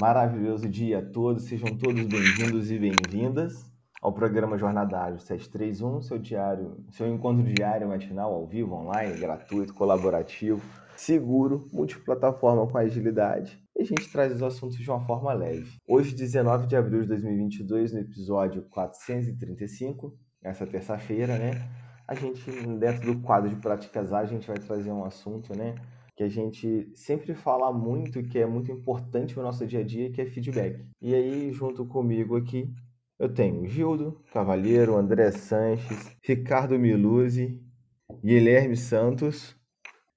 maravilhoso dia a todos. Sejam todos bem-vindos e bem-vindas ao programa Jornada Ágil 731, seu diário, seu encontro diário matinal ao vivo, online, gratuito, colaborativo, seguro, multiplataforma com agilidade. E a gente traz os assuntos de uma forma leve. Hoje, 19 de abril de 2022, no episódio 435, essa terça-feira, né? A gente, dentro do quadro de práticas ágeis, a gente vai trazer um assunto, né? Que a gente sempre fala muito, que é muito importante no nosso dia a dia, que é feedback. E aí, junto comigo aqui, eu tenho Gildo Cavalheiro, André Sanches, Ricardo Miluzzi, Guilherme Santos.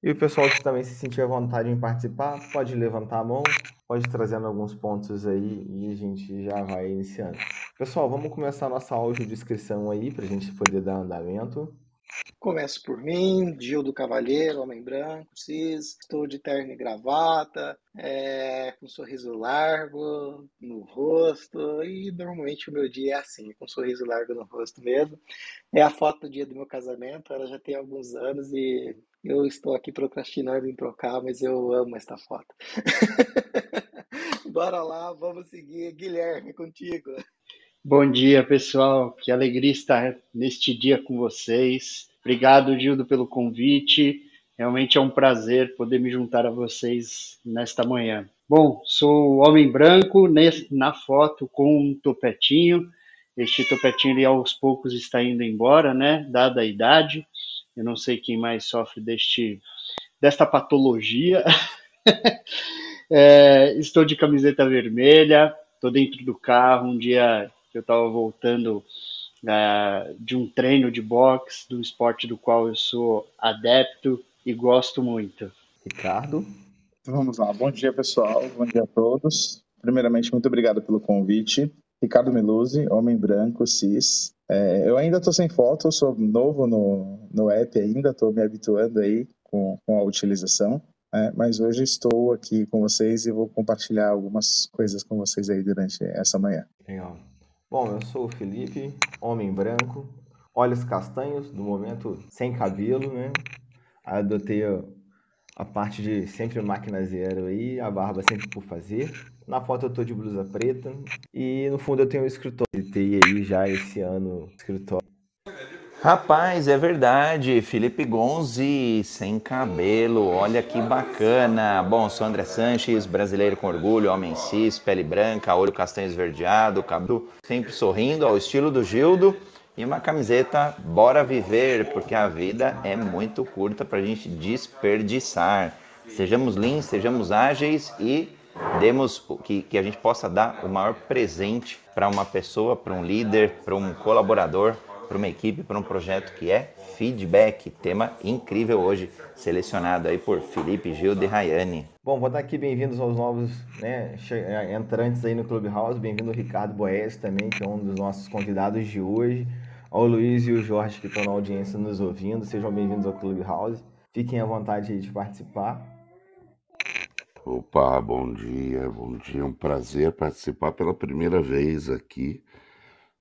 E o pessoal que também se sentir à vontade em participar, pode levantar a mão, pode trazendo alguns pontos aí e a gente já vai iniciando. Pessoal, vamos começar a nossa audiodescrição aí para a gente poder dar andamento. Começo por mim, Gil do Cavalheiro, homem branco, cis, estou de terno e gravata, é, com um sorriso largo no rosto, e normalmente o meu dia é assim, com um sorriso largo no rosto mesmo. É a foto do dia do meu casamento, ela já tem alguns anos e eu estou aqui procrastinando em trocar, mas eu amo esta foto. Bora lá, vamos seguir. Guilherme, contigo. Bom dia, pessoal. Que alegria estar neste dia com vocês. Obrigado, Gildo, pelo convite. Realmente é um prazer poder me juntar a vocês nesta manhã. Bom, sou homem branco na foto com um topetinho. Este topetinho aos poucos está indo embora, né? Dada a idade. Eu não sei quem mais sofre deste desta patologia. é, estou de camiseta vermelha, estou dentro do carro. Um dia eu estava voltando uh, de um treino de boxe, do esporte do qual eu sou adepto e gosto muito. Ricardo? Vamos lá, bom dia pessoal, bom dia a todos. Primeiramente, muito obrigado pelo convite. Ricardo Meluzzi, homem branco, cis. É, eu ainda estou sem foto, sou novo no, no app ainda, estou me habituando aí com, com a utilização. É, mas hoje estou aqui com vocês e vou compartilhar algumas coisas com vocês aí durante essa manhã. Legal. Bom, eu sou o Felipe, homem branco, olhos castanhos, no momento sem cabelo, né? Adotei a parte de sempre máquina zero aí, a barba sempre por fazer. Na foto eu tô de blusa preta e no fundo eu tenho um escritório. Visitei aí já esse ano escritório Rapaz, é verdade. Felipe Gonzi, sem cabelo, olha que bacana. Bom, sou André Sanches, brasileiro com orgulho, homem cis, pele branca, olho castanho esverdeado, cabelo sempre sorrindo, ao estilo do Gildo. E uma camiseta Bora Viver, porque a vida é muito curta para a gente desperdiçar. Sejamos lean, sejamos ágeis e demos que, que a gente possa dar o maior presente para uma pessoa, para um líder, para um colaborador para uma equipe, para um projeto que é feedback, tema incrível hoje, selecionado aí por Felipe Gil de Rayane. Bom, vou dar aqui bem-vindos aos novos né, é, entrantes aí no Clubhouse, bem-vindo o Ricardo Boes também, que é um dos nossos convidados de hoje, ao Luiz e o Jorge que estão na audiência nos ouvindo, sejam bem-vindos ao Clubhouse, fiquem à vontade de participar. Opa, bom dia, bom dia, um prazer participar pela primeira vez aqui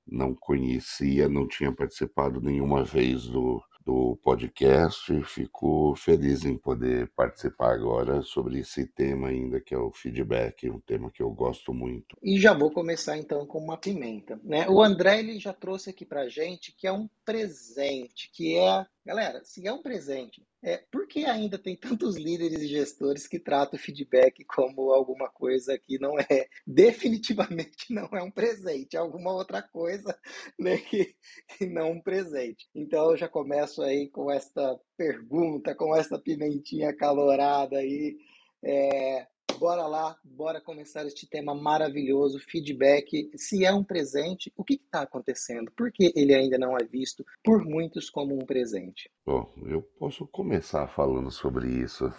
não conhecia, não tinha participado nenhuma vez do, do podcast e fico feliz em poder participar agora sobre esse tema ainda que é o feedback, um tema que eu gosto muito. E já vou começar então com uma pimenta, né? O André ele já trouxe aqui pra gente que é um presente, que é, galera, se é um presente, é, por que ainda tem tantos líderes e gestores que tratam o feedback como alguma coisa que não é, definitivamente não é um presente, alguma outra coisa né, que, que não um presente. Então eu já começo aí com esta pergunta, com esta pimentinha calorada aí. É, bora lá, bora começar este tema maravilhoso, feedback. Se é um presente, o que está acontecendo? Por que ele ainda não é visto por muitos como um presente? Bom, eu posso começar falando sobre isso.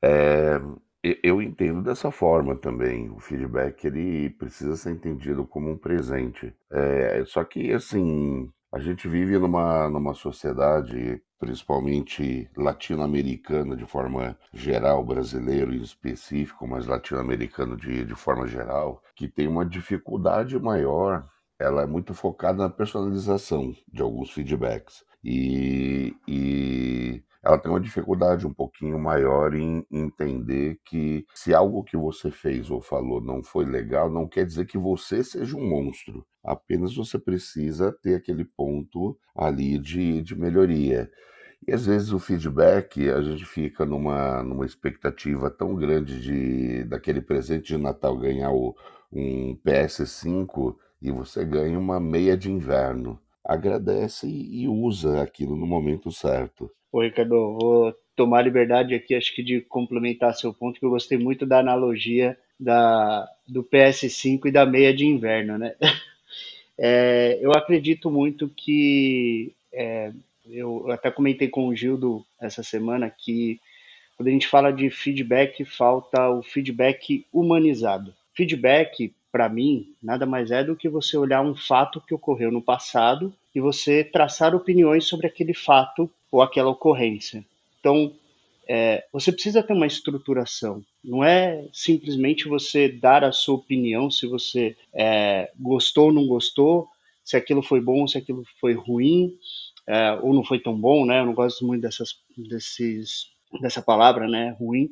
É, eu entendo dessa forma também. O feedback ele precisa ser entendido como um presente. É, só que assim a gente vive numa, numa sociedade, principalmente latino-americana de forma geral, brasileiro em específico, mas latino-americano de, de forma geral, que tem uma dificuldade maior. Ela é muito focada na personalização de alguns feedbacks. E, e ela tem uma dificuldade um pouquinho maior em entender que se algo que você fez ou falou não foi legal, não quer dizer que você seja um monstro. Apenas você precisa ter aquele ponto ali de, de melhoria. E às vezes o feedback, a gente fica numa, numa expectativa tão grande de daquele presente de Natal ganhar o, um PS5 e você ganha uma meia de inverno. Agradece e, usa aquilo no momento certo. Ô, Ricardo, vou tomar liberdade aqui, acho que de complementar seu ponto, que eu gostei muito da analogia da, do PS5 e da meia de inverno, né? É, eu acredito muito que é, eu até comentei com o Gildo essa semana que quando a gente fala de feedback, falta o feedback humanizado. Feedback, para mim, nada mais é do que você olhar um fato que ocorreu no passado e você traçar opiniões sobre aquele fato ou aquela ocorrência. Então, é, você precisa ter uma estruturação. Não é simplesmente você dar a sua opinião se você é, gostou ou não gostou, se aquilo foi bom, se aquilo foi ruim é, ou não foi tão bom, né? Eu não gosto muito dessas, desses, dessa palavra, né? Ruim.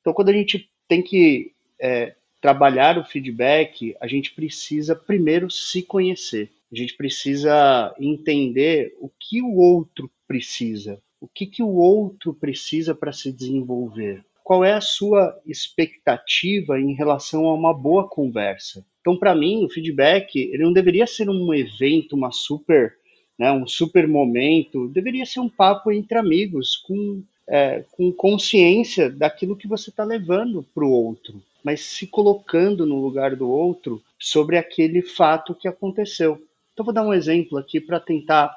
Então, quando a gente tem que é, trabalhar o feedback, a gente precisa primeiro se conhecer. A gente precisa entender o que o outro precisa, o que, que o outro precisa para se desenvolver. Qual é a sua expectativa em relação a uma boa conversa? Então, para mim, o feedback ele não deveria ser um evento, uma super né, um super momento, deveria ser um papo entre amigos, com, é, com consciência daquilo que você está levando para o outro, mas se colocando no lugar do outro sobre aquele fato que aconteceu. Então, vou dar um exemplo aqui para tentar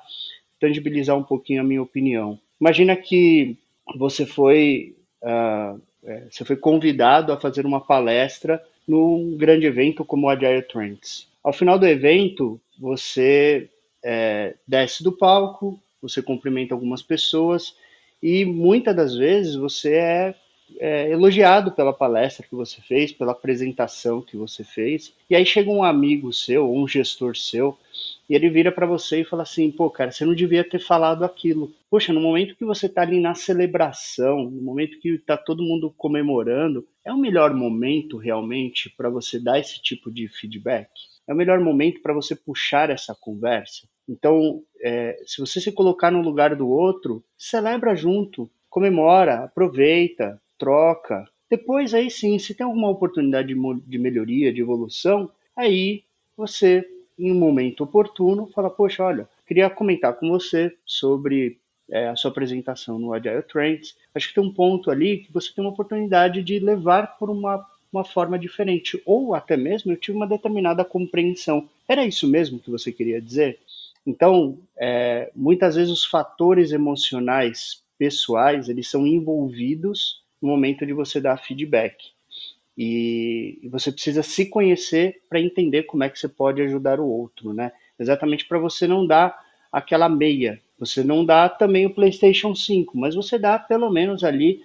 tangibilizar um pouquinho a minha opinião. Imagina que você foi, uh, você foi convidado a fazer uma palestra num grande evento como o Agile Trends. Ao final do evento, você é, desce do palco, você cumprimenta algumas pessoas e muitas das vezes você é, é, elogiado pela palestra que você fez, pela apresentação que você fez. E aí chega um amigo seu, um gestor seu, e ele vira para você e fala assim: pô, cara, você não devia ter falado aquilo. Poxa, no momento que você está ali na celebração, no momento que está todo mundo comemorando, é o melhor momento realmente para você dar esse tipo de feedback? é o melhor momento para você puxar essa conversa. Então, é, se você se colocar no lugar do outro, celebra junto, comemora, aproveita, troca. Depois, aí sim, se tem alguma oportunidade de melhoria, de evolução, aí você, em um momento oportuno, fala: Poxa, olha, queria comentar com você sobre é, a sua apresentação no Agile Trends. Acho que tem um ponto ali que você tem uma oportunidade de levar por uma uma forma diferente, ou até mesmo eu tive uma determinada compreensão. Era isso mesmo que você queria dizer? Então, é, muitas vezes os fatores emocionais pessoais eles são envolvidos no momento de você dar feedback. E, você precisa se conhecer para entender como é que você pode ajudar o outro, né? Exatamente para você não dar aquela meia. Você não dá também o PlayStation 5, mas você dá pelo menos ali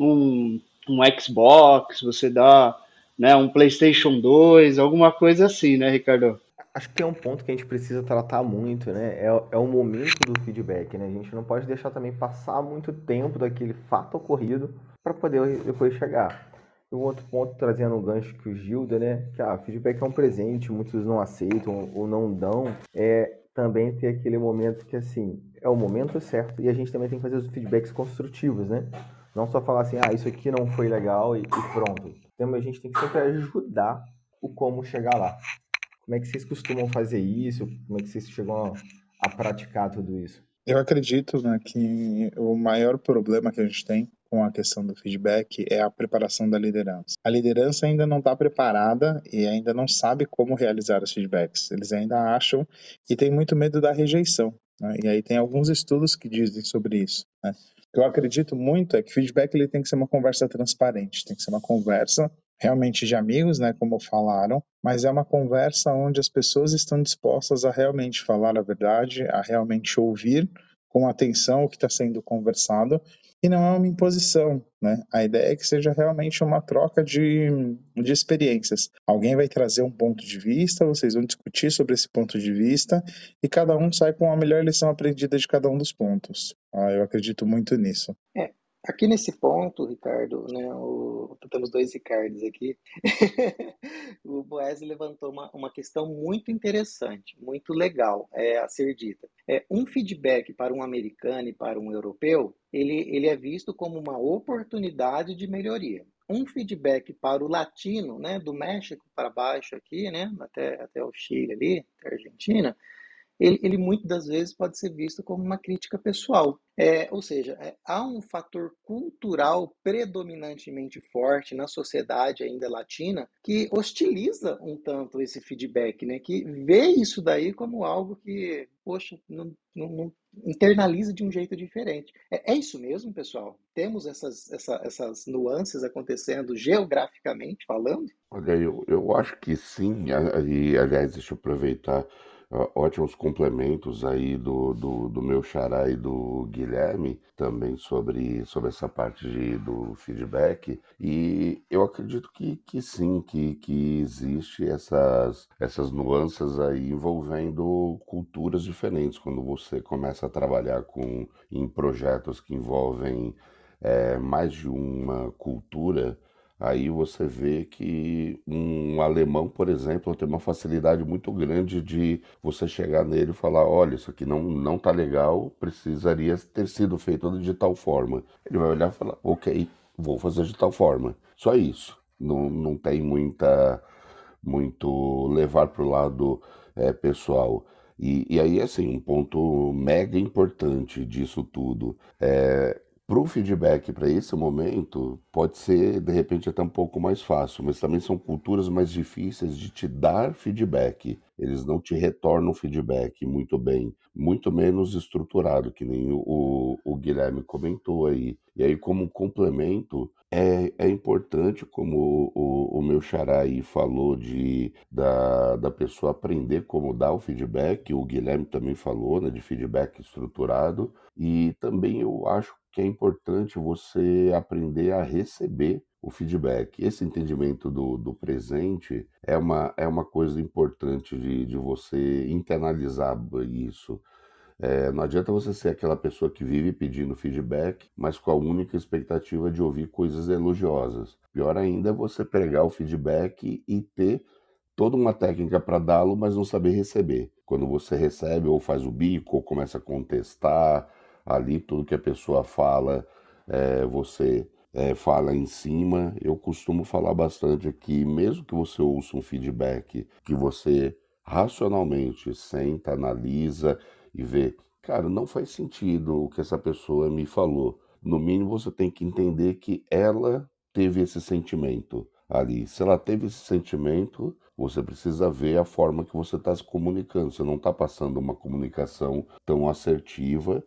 um um Xbox, você dá né, um PlayStation 2, alguma coisa assim, né, Ricardo? Acho que é um ponto que a gente precisa tratar muito, né? É, é o momento do feedback, né? A gente não pode deixar também passar muito tempo daquele fato ocorrido para poder depois chegar. Um outro ponto, trazendo um gancho que o Gilda, né? Que ah, feedback é um presente, muitos não aceitam ou não dão. É também ter aquele momento que, assim, é o momento certo e a gente também tem que fazer os feedbacks construtivos, né? Não só falar assim, ah, isso aqui não foi legal e, e pronto. Então a gente tem que sempre ajudar o como chegar lá. Como é que vocês costumam fazer isso? Como é que vocês chegam a, a praticar tudo isso? Eu acredito né, que o maior problema que a gente tem com a questão do feedback é a preparação da liderança. A liderança ainda não está preparada e ainda não sabe como realizar os feedbacks. Eles ainda acham e tem muito medo da rejeição. Né? E aí tem alguns estudos que dizem sobre isso. Né? que eu acredito muito é que feedback ele tem que ser uma conversa transparente, tem que ser uma conversa realmente de amigos, né, como falaram, mas é uma conversa onde as pessoas estão dispostas a realmente falar a verdade, a realmente ouvir com atenção o que está sendo conversado e não é uma imposição, né? A ideia é que seja realmente uma troca de, de experiências. Alguém vai trazer um ponto de vista, vocês vão discutir sobre esse ponto de vista e cada um sai com a melhor lição aprendida de cada um dos pontos. Ah, eu acredito muito nisso. É, Aqui nesse ponto, Ricardo, né, o, temos dois Ricardos aqui, o Boés levantou uma, uma questão muito interessante, muito legal é, a ser dita. É, um feedback para um americano e para um europeu, ele, ele é visto como uma oportunidade de melhoria. Um feedback para o latino, né, do México para baixo aqui, né, até, até o Chile ali, até a Argentina, ele, ele muitas das vezes pode ser visto como uma crítica pessoal. É, ou seja, é, há um fator cultural predominantemente forte na sociedade ainda latina que hostiliza um tanto esse feedback, né? que vê isso daí como algo que, poxa, não, não, não internaliza de um jeito diferente. É, é isso mesmo, pessoal? Temos essas, essa, essas nuances acontecendo geograficamente falando? Olha, eu, eu acho que sim, e aliás, deixa eu aproveitar ótimos complementos aí do, do, do, meu xará e do Guilherme também sobre, sobre essa parte de, do feedback. E eu acredito que, que sim, que, que existe essas, essas nuances aí envolvendo culturas diferentes. Quando você começa a trabalhar com, em projetos que envolvem é, mais de uma cultura Aí você vê que um alemão, por exemplo, tem uma facilidade muito grande de você chegar nele e falar: olha, isso aqui não, não tá legal, precisaria ter sido feito de tal forma. Ele vai olhar e falar: ok, vou fazer de tal forma. Só isso. Não, não tem muita. muito levar para o lado é, pessoal. E, e aí, assim, um ponto mega importante disso tudo é para o feedback para esse momento, pode ser de repente até um pouco mais fácil, mas também são culturas mais difíceis de te dar feedback. Eles não te retornam feedback muito bem, muito menos estruturado, que nem o, o Guilherme comentou aí. E aí, como complemento, é, é importante, como o, o, meu xará aí falou, de, da, da pessoa aprender como dar o feedback, o Guilherme também falou, né, de feedback estruturado, e também eu acho que é importante você aprender a receber o feedback. Esse entendimento do, do presente é uma, é uma coisa importante de, de você internalizar isso. É, não adianta você ser aquela pessoa que vive pedindo feedback, mas com a única expectativa de ouvir coisas elogiosas. Pior ainda é você pegar o feedback e ter toda uma técnica para dá-lo, mas não saber receber. Quando você recebe ou faz o bico ou começa a contestar, ali tudo que a pessoa fala, é, você é, fala em cima. Eu costumo falar bastante aqui, mesmo que você ouça um feedback que você racionalmente senta, analisa e vê, cara, não faz sentido o que essa pessoa me falou. No mínimo você tem que entender que ela teve esse sentimento ali. Se ela teve esse sentimento, você precisa ver a forma que você está se comunicando. Você não está passando uma comunicação tão assertiva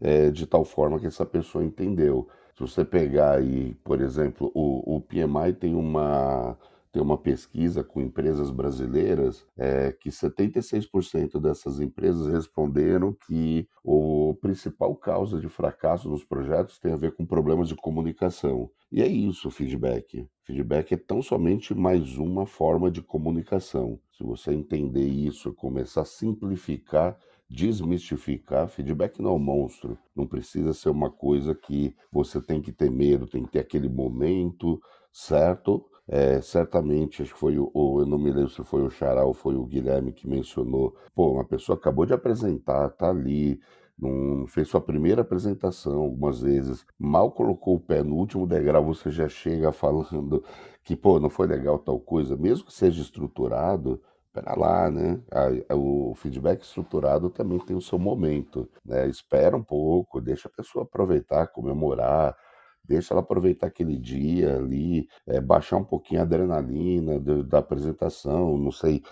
é, de tal forma que essa pessoa entendeu. Se você pegar aí, por exemplo, o, o PMI tem uma, tem uma pesquisa com empresas brasileiras é, que 76% dessas empresas responderam que o principal causa de fracasso nos projetos tem a ver com problemas de comunicação. E é isso, feedback. Feedback é tão somente mais uma forma de comunicação. Se você entender isso, começar a simplificar desmistificar. Feedback não é um monstro, não precisa ser uma coisa que você tem que ter medo, tem que ter aquele momento certo. É, certamente, acho que foi o, eu não me lembro se foi o Xará ou foi o Guilherme que mencionou. Pô, uma pessoa acabou de apresentar, tá ali, não fez sua primeira apresentação algumas vezes, mal colocou o pé no último degrau, você já chega falando que, pô, não foi legal tal coisa, mesmo que seja estruturado, espera lá, né? o feedback estruturado também tem o seu momento, né? Espera um pouco, deixa a pessoa aproveitar, comemorar, deixa ela aproveitar aquele dia ali, é, baixar um pouquinho a adrenalina do, da apresentação, não sei.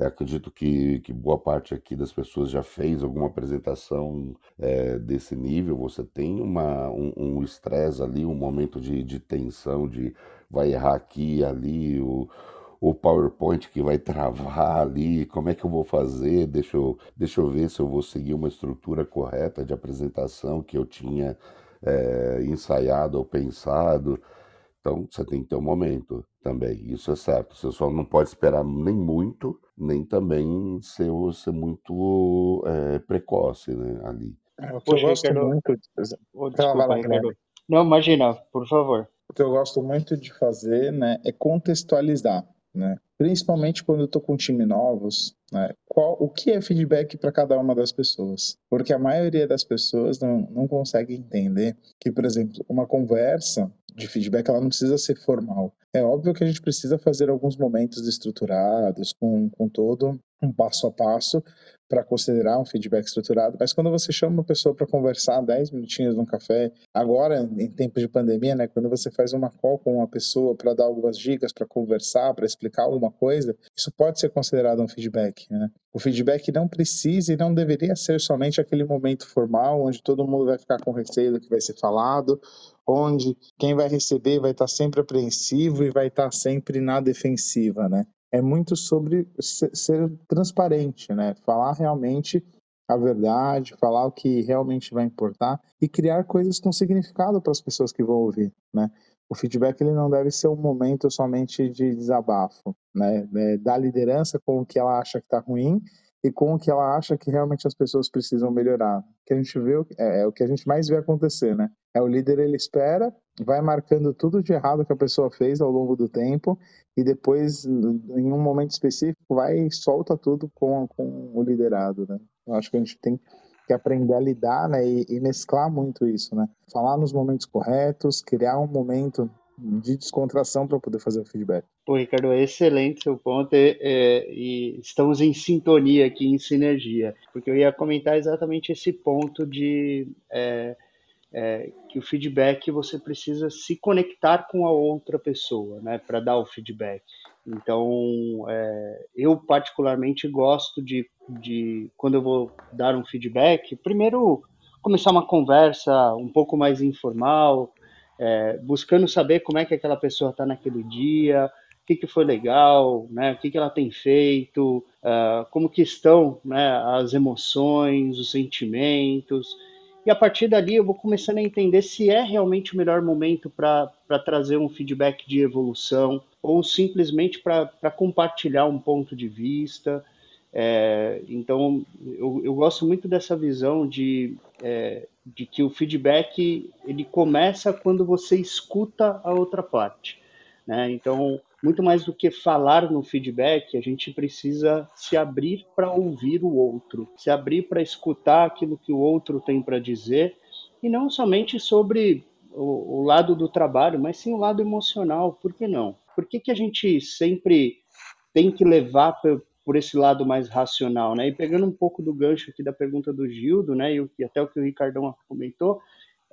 acredito que, que boa parte aqui das pessoas já fez alguma apresentação é, desse nível. Você tem uma, um estresse um ali, um momento de, de tensão, de vai errar aqui ali, o, o PowerPoint que vai travar ali, como é que eu vou fazer? Deixa eu, deixa eu ver se eu vou seguir uma estrutura correta de apresentação que eu tinha é, ensaiado ou pensado. Então, você tem que ter um momento também, isso é certo. Você só não pode esperar nem muito, nem também ser, ser muito é, precoce né, ali. É, o que eu gosto quero... muito... Oh, desculpa, lá, Não, imagina, por favor. O que eu gosto muito de fazer né, é contextualizar. Né? Principalmente quando eu estou com time novos, né? Qual, o que é feedback para cada uma das pessoas? Porque a maioria das pessoas não, não consegue entender que, por exemplo, uma conversa de feedback ela não precisa ser formal. É óbvio que a gente precisa fazer alguns momentos estruturados, com, com todo um passo a passo, para considerar um feedback estruturado, mas quando você chama uma pessoa para conversar 10 minutinhos num café, agora em tempos de pandemia, né, quando você faz uma call com uma pessoa para dar algumas dicas, para conversar, para explicar alguma coisa, isso pode ser considerado um feedback. Né? O feedback não precisa e não deveria ser somente aquele momento formal onde todo mundo vai ficar com receio do que vai ser falado, onde quem vai receber vai estar sempre apreensivo e vai estar sempre na defensiva, né? É muito sobre ser transparente, né? Falar realmente a verdade, falar o que realmente vai importar e criar coisas com significado para as pessoas que vão ouvir, né? O feedback ele não deve ser um momento somente de desabafo, né? É, da liderança com o que ela acha que está ruim e com o que ela acha que realmente as pessoas precisam melhorar. O que a gente vê é, é o que a gente mais vê acontecer, né? É o líder ele espera, vai marcando tudo de errado que a pessoa fez ao longo do tempo e depois, em um momento específico, vai e solta tudo com, com o liderado, né? Eu acho que a gente tem que aprender a lidar, né, e, e mesclar muito isso, né? Falar nos momentos corretos, criar um momento de descontração para poder fazer o feedback. Pô, Ricardo, é excelente seu ponto é, é, e estamos em sintonia aqui, em sinergia, porque eu ia comentar exatamente esse ponto de é, é, que o feedback você precisa se conectar com a outra pessoa, né, para dar o feedback. Então, é, eu particularmente gosto de, de, quando eu vou dar um feedback, primeiro começar uma conversa um pouco mais informal, é, buscando saber como é que aquela pessoa está naquele dia, o que, que foi legal, né, o que, que ela tem feito, uh, como que estão né, as emoções, os sentimentos, e a partir dali eu vou começando a entender se é realmente o melhor momento para trazer um feedback de evolução ou simplesmente para compartilhar um ponto de vista. É, então, eu, eu, gosto muito dessa visão de, é, de que o feedback ele começa quando você escuta a outra parte. Né? Então, muito mais do que falar no feedback, a gente precisa se abrir para ouvir o outro, se abrir para escutar aquilo que o outro tem para dizer, e não somente sobre o, o, lado do trabalho, mas sim o lado emocional, por que não? Por que, que a gente sempre tem que levar por esse lado mais racional, né? E pegando um pouco do gancho aqui da pergunta do Gildo, né, e até o que o Ricardão comentou,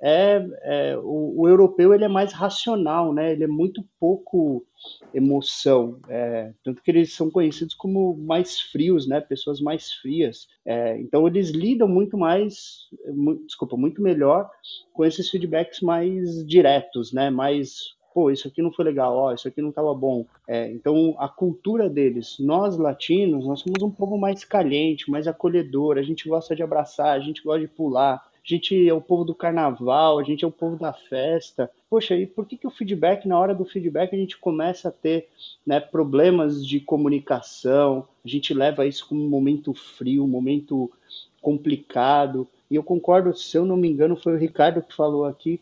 é, é o, o, europeu ele é mais racional, né? Ele é muito pouco emoção, é, tanto que eles são conhecidos como mais frios, né? Pessoas mais frias. É, então eles lidam muito mais, muito, desculpa, muito melhor com esses feedbacks mais diretos, né? Mais pô, isso aqui não foi legal, ó, isso aqui não estava bom. É, então, a cultura deles, nós latinos, nós somos um povo mais caliente, mais acolhedor, a gente gosta de abraçar, a gente gosta de pular, a gente é o povo do carnaval, a gente é o povo da festa. Poxa, e por que, que o feedback, na hora do feedback, a gente começa a ter né, problemas de comunicação, a gente leva isso como um momento frio, um momento complicado. E eu concordo, se eu não me engano, foi o Ricardo que falou aqui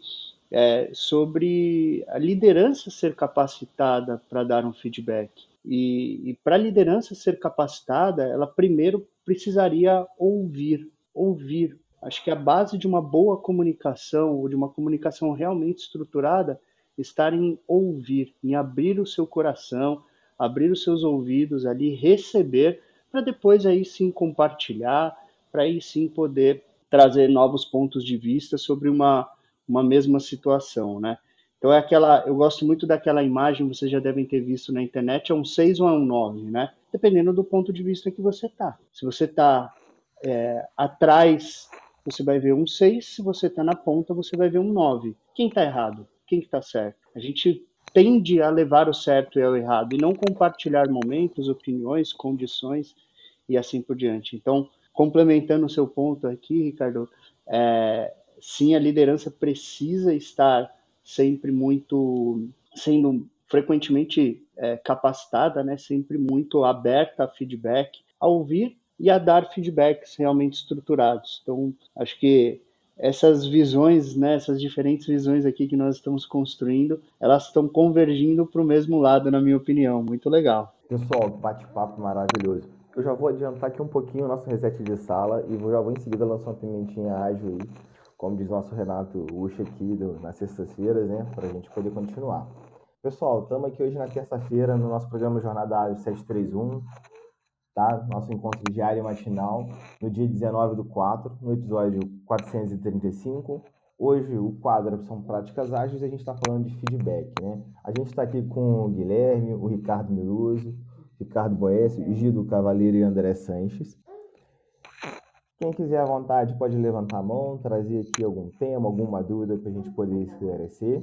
é, sobre a liderança ser capacitada para dar um feedback. E, e para a liderança ser capacitada, ela primeiro precisaria ouvir, ouvir Acho que a base de uma boa comunicação, ou de uma comunicação realmente estruturada, está em ouvir, em abrir o seu coração, abrir os seus ouvidos ali, receber, para depois aí sim compartilhar, para aí sim poder trazer novos pontos de vista sobre uma, uma mesma situação, né? Então é aquela, eu gosto muito daquela imagem, vocês já devem ter visto na internet, é um 6 ou é um 9, né? Dependendo do ponto de vista que você tá. Se você tá é, atrás você vai ver um 6, se você está na ponta, você vai ver um 9. Quem está errado? Quem está certo? A gente tende a levar o certo e o errado e não compartilhar momentos, opiniões, condições e assim por diante. Então, complementando o seu ponto aqui, Ricardo, é, sim, a liderança precisa estar sempre muito sendo frequentemente é, capacitada, né, sempre muito aberta a feedback, a ouvir e a dar feedbacks realmente estruturados. Então, acho que essas visões, né, essas diferentes visões aqui que nós estamos construindo, elas estão convergindo para o mesmo lado, na minha opinião. Muito legal. Pessoal, bate-papo maravilhoso. Eu já vou adiantar aqui um pouquinho o nosso reset de sala e já vou em seguida lançar uma pimentinha ágil aí, como diz nosso Renato Ucha aqui do, nas sextas-feiras, né, para a gente poder continuar. Pessoal, estamos aqui hoje na terça-feira no nosso programa Jornada Ágil 731 tá? Nosso encontro diário e matinal, no dia 19 do 4, no episódio 435. Hoje o quadro são práticas ágeis e a gente está falando de feedback, né? A gente está aqui com o Guilherme, o Ricardo Miluso, Ricardo Boécio, Gido Cavaleiro e André Sanches. Quem quiser à vontade pode levantar a mão, trazer aqui algum tema, alguma dúvida para a gente poder esclarecer.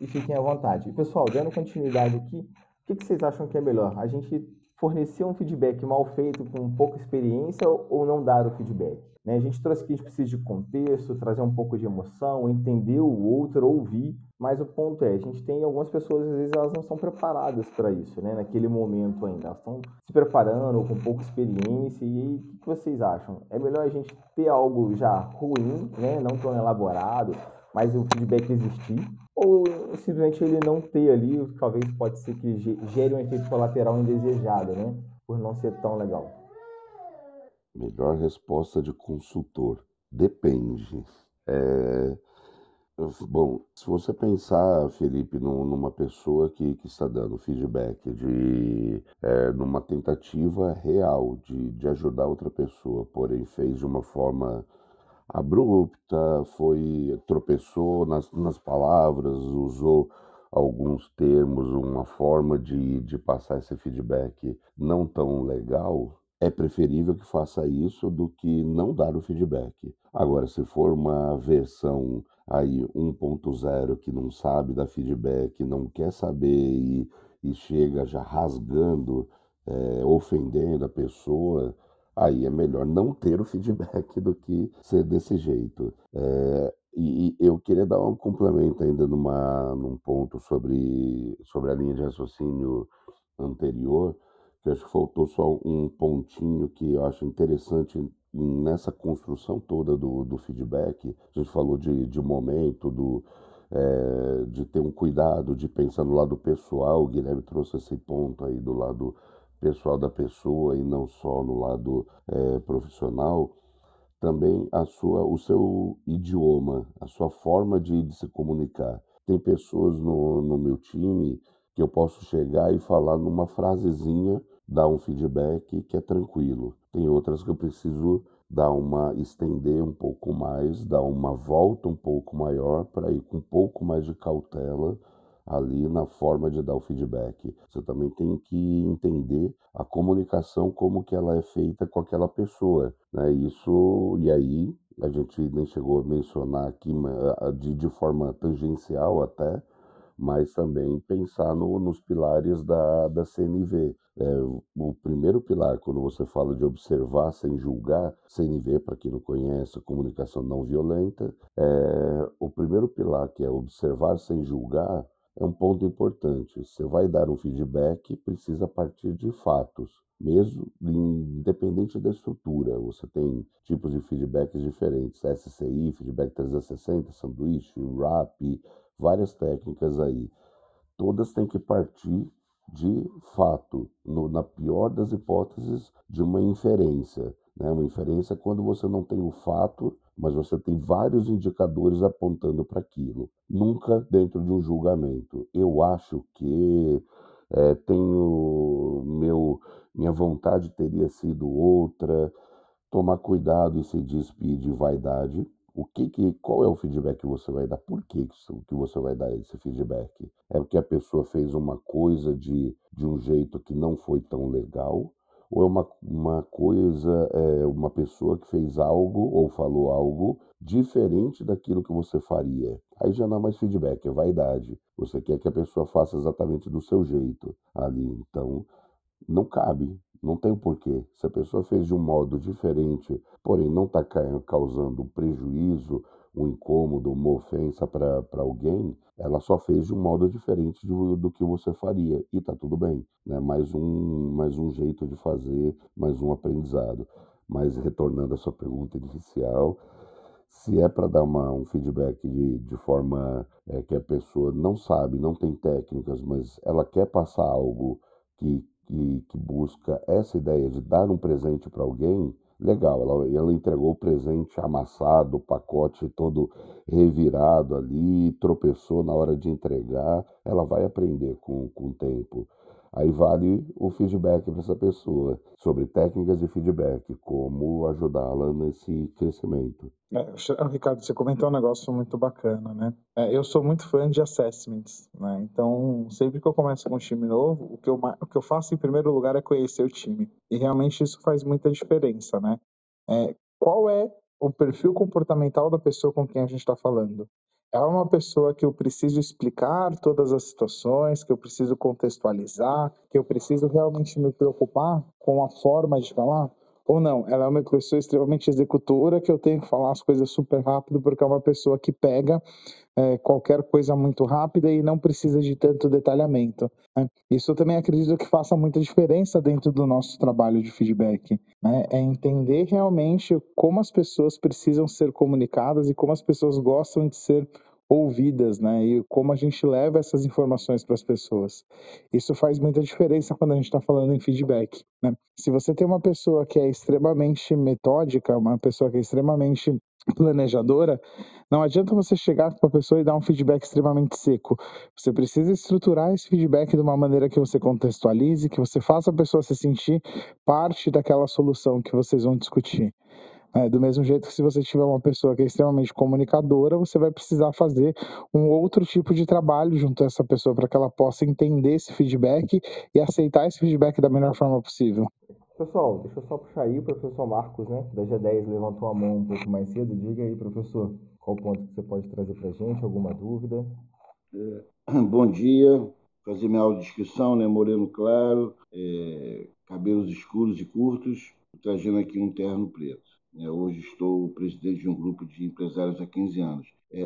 E fiquem à vontade. E pessoal, dando continuidade aqui, o que, que vocês acham que é melhor? A gente fornecer um feedback mal feito com pouca experiência ou não dar o feedback. Né? A gente trouxe que a gente precisa de contexto, trazer um pouco de emoção, entender o outro, ouvir, mas o ponto é, a gente tem algumas pessoas, às vezes, elas não são preparadas para isso, né? naquele momento ainda. Elas estão se preparando com pouca experiência, e o que vocês acham? É melhor a gente ter algo já ruim, né? não tão elaborado, mas o feedback existir, ou simplesmente ele não ter ali, talvez pode ser que gere um efeito colateral indesejado, né? Por não ser tão legal. Melhor resposta de consultor. Depende. É... Bom, se você pensar, Felipe, numa pessoa que, que está dando feedback de é, numa tentativa real de, de ajudar outra pessoa, porém fez de uma forma abrupta, foi tropeçou nas, nas palavras, usou alguns termos, uma forma de, de passar esse feedback não tão legal, é preferível que faça isso do que não dar o feedback. Agora, se for uma versão aí 1.0 que não sabe dar feedback, não quer saber e, e chega já rasgando, é, ofendendo a pessoa, aí é melhor não ter o feedback do que ser desse jeito. É, e, eu queria dar um complemento ainda numa, num ponto sobre, sobre a linha de raciocínio anterior, que acho que faltou só um pontinho que eu acho interessante nessa construção toda do, do feedback. A gente falou de, de momento, do, é, de ter um cuidado, de pensar no lado pessoal. O Guilherme trouxe esse ponto aí do lado pessoal da pessoa e não só no lado é, profissional, também a sua, o seu idioma, a sua forma de, de se comunicar. Tem pessoas no, no meu time que eu posso chegar e falar numa frasezinha, dar um feedback que é tranquilo. Tem outras que eu preciso dar uma estender um pouco mais, dar uma volta um pouco maior para ir com um pouco mais de cautela ali na forma de dar o feedback. Você também tem que entender a comunicação como que ela é feita com aquela pessoa, né? Isso e aí a gente nem chegou a mencionar aqui de, de forma tangencial até, mas também pensar no, nos pilares da, da CNV. É, o primeiro pilar, quando você fala de observar sem julgar, CNV, para quem não conhece, comunicação não violenta, é, o primeiro pilar, que é observar sem julgar, é um ponto importante. Você vai dar um feedback, precisa partir de fatos, mesmo independente da estrutura. Você tem tipos de feedbacks diferentes, SCI, feedback 360, sanduíche, wrap, várias técnicas aí. Todas têm que partir de fato, no, na pior das hipóteses, de uma inferência. Né? Uma inferência é quando você não tem o fato mas você tem vários indicadores apontando para aquilo, nunca dentro de um julgamento. Eu acho que é, tenho meu minha vontade teria sido outra, tomar cuidado e se despir de vaidade. O que, que qual é o feedback que você vai dar? Por que, que você vai dar esse feedback? É porque a pessoa fez uma coisa de, de um jeito que não foi tão legal? ou é uma, uma coisa, é uma pessoa que fez algo ou falou algo diferente daquilo que você faria. Aí já não é mais feedback, é vaidade. Você quer que a pessoa faça exatamente do seu jeito ali. Então, não cabe, não tem porquê. Se a pessoa fez de um modo diferente, porém não está causando prejuízo um incômodo, uma ofensa para alguém, ela só fez de um modo diferente do, do que você faria e tá tudo bem, né? Mais um, mais um jeito de fazer, mais um aprendizado. Mas retornando à sua pergunta inicial, se é para dar uma, um feedback de, de forma é, que a pessoa não sabe, não tem técnicas, mas ela quer passar algo que, que, busca essa ideia de dar um presente para alguém, legal, ela, ela entregou o presente amassado, o pacote todo revirado ali, tropeçou na hora de entregar, ela vai aprender com, com o tempo. Aí vale o feedback para essa pessoa sobre técnicas de feedback, como ajudá-la nesse crescimento. É, Ricardo, você comentou um negócio muito bacana, né? É, eu sou muito fã de assessments, né? Então, sempre que eu começo com um time novo, o que, eu, o que eu faço em primeiro lugar é conhecer o time. E realmente isso faz muita diferença, né? É, qual é o perfil comportamental da pessoa com quem a gente está falando? É uma pessoa que eu preciso explicar todas as situações, que eu preciso contextualizar, que eu preciso realmente me preocupar com a forma de falar? Ou não, ela é uma pessoa extremamente executora que eu tenho que falar as coisas super rápido porque é uma pessoa que pega é, qualquer coisa muito rápida e não precisa de tanto detalhamento. Né? Isso eu também acredito que faça muita diferença dentro do nosso trabalho de feedback. Né? É entender realmente como as pessoas precisam ser comunicadas e como as pessoas gostam de ser ouvidas, né? E como a gente leva essas informações para as pessoas. Isso faz muita diferença quando a gente está falando em feedback, né? Se você tem uma pessoa que é extremamente metódica, uma pessoa que é extremamente planejadora, não adianta você chegar para a pessoa e dar um feedback extremamente seco. Você precisa estruturar esse feedback de uma maneira que você contextualize, que você faça a pessoa se sentir parte daquela solução que vocês vão discutir. É, do mesmo jeito que se você tiver uma pessoa que é extremamente comunicadora, você vai precisar fazer um outro tipo de trabalho junto a essa pessoa para que ela possa entender esse feedback e aceitar esse feedback da melhor forma possível. Pessoal, deixa eu só puxar aí, o professor Marcos, né, da G10, levantou a mão um pouco mais cedo. Diga aí, professor, qual ponto que você pode trazer para a gente, alguma dúvida? É, bom dia, fazer minha audiodescrição, né, moreno claro, é, cabelos escuros e curtos, trazendo aqui um terno preto. É, hoje estou presidente de um grupo de empresários há 15 anos. É,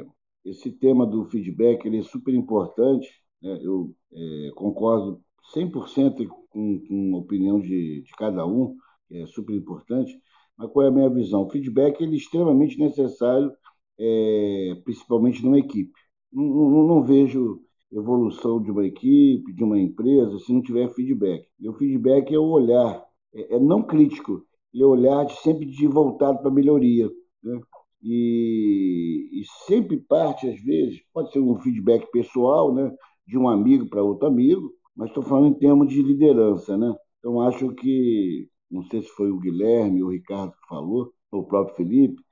é, esse tema do feedback ele é super importante. Né? Eu é, concordo 100% com, com a opinião de, de cada um, é super importante. Mas qual é a minha visão? O feedback ele é extremamente necessário, é, principalmente numa equipe. Não, não, não, vejo evolução de uma equipe, de uma empresa, se não tiver feedback. E o feedback é o olhar, é, é não crítico, é olhar sempre de voltado para melhoria. Né? E, e, sempre parte, às vezes, pode ser um feedback pessoal, né? de um amigo para outro amigo, mas estou falando em termos de liderança. Né? Então, acho que, não sei se foi o Guilherme ou o Ricardo que falou, ou o próprio Felipe,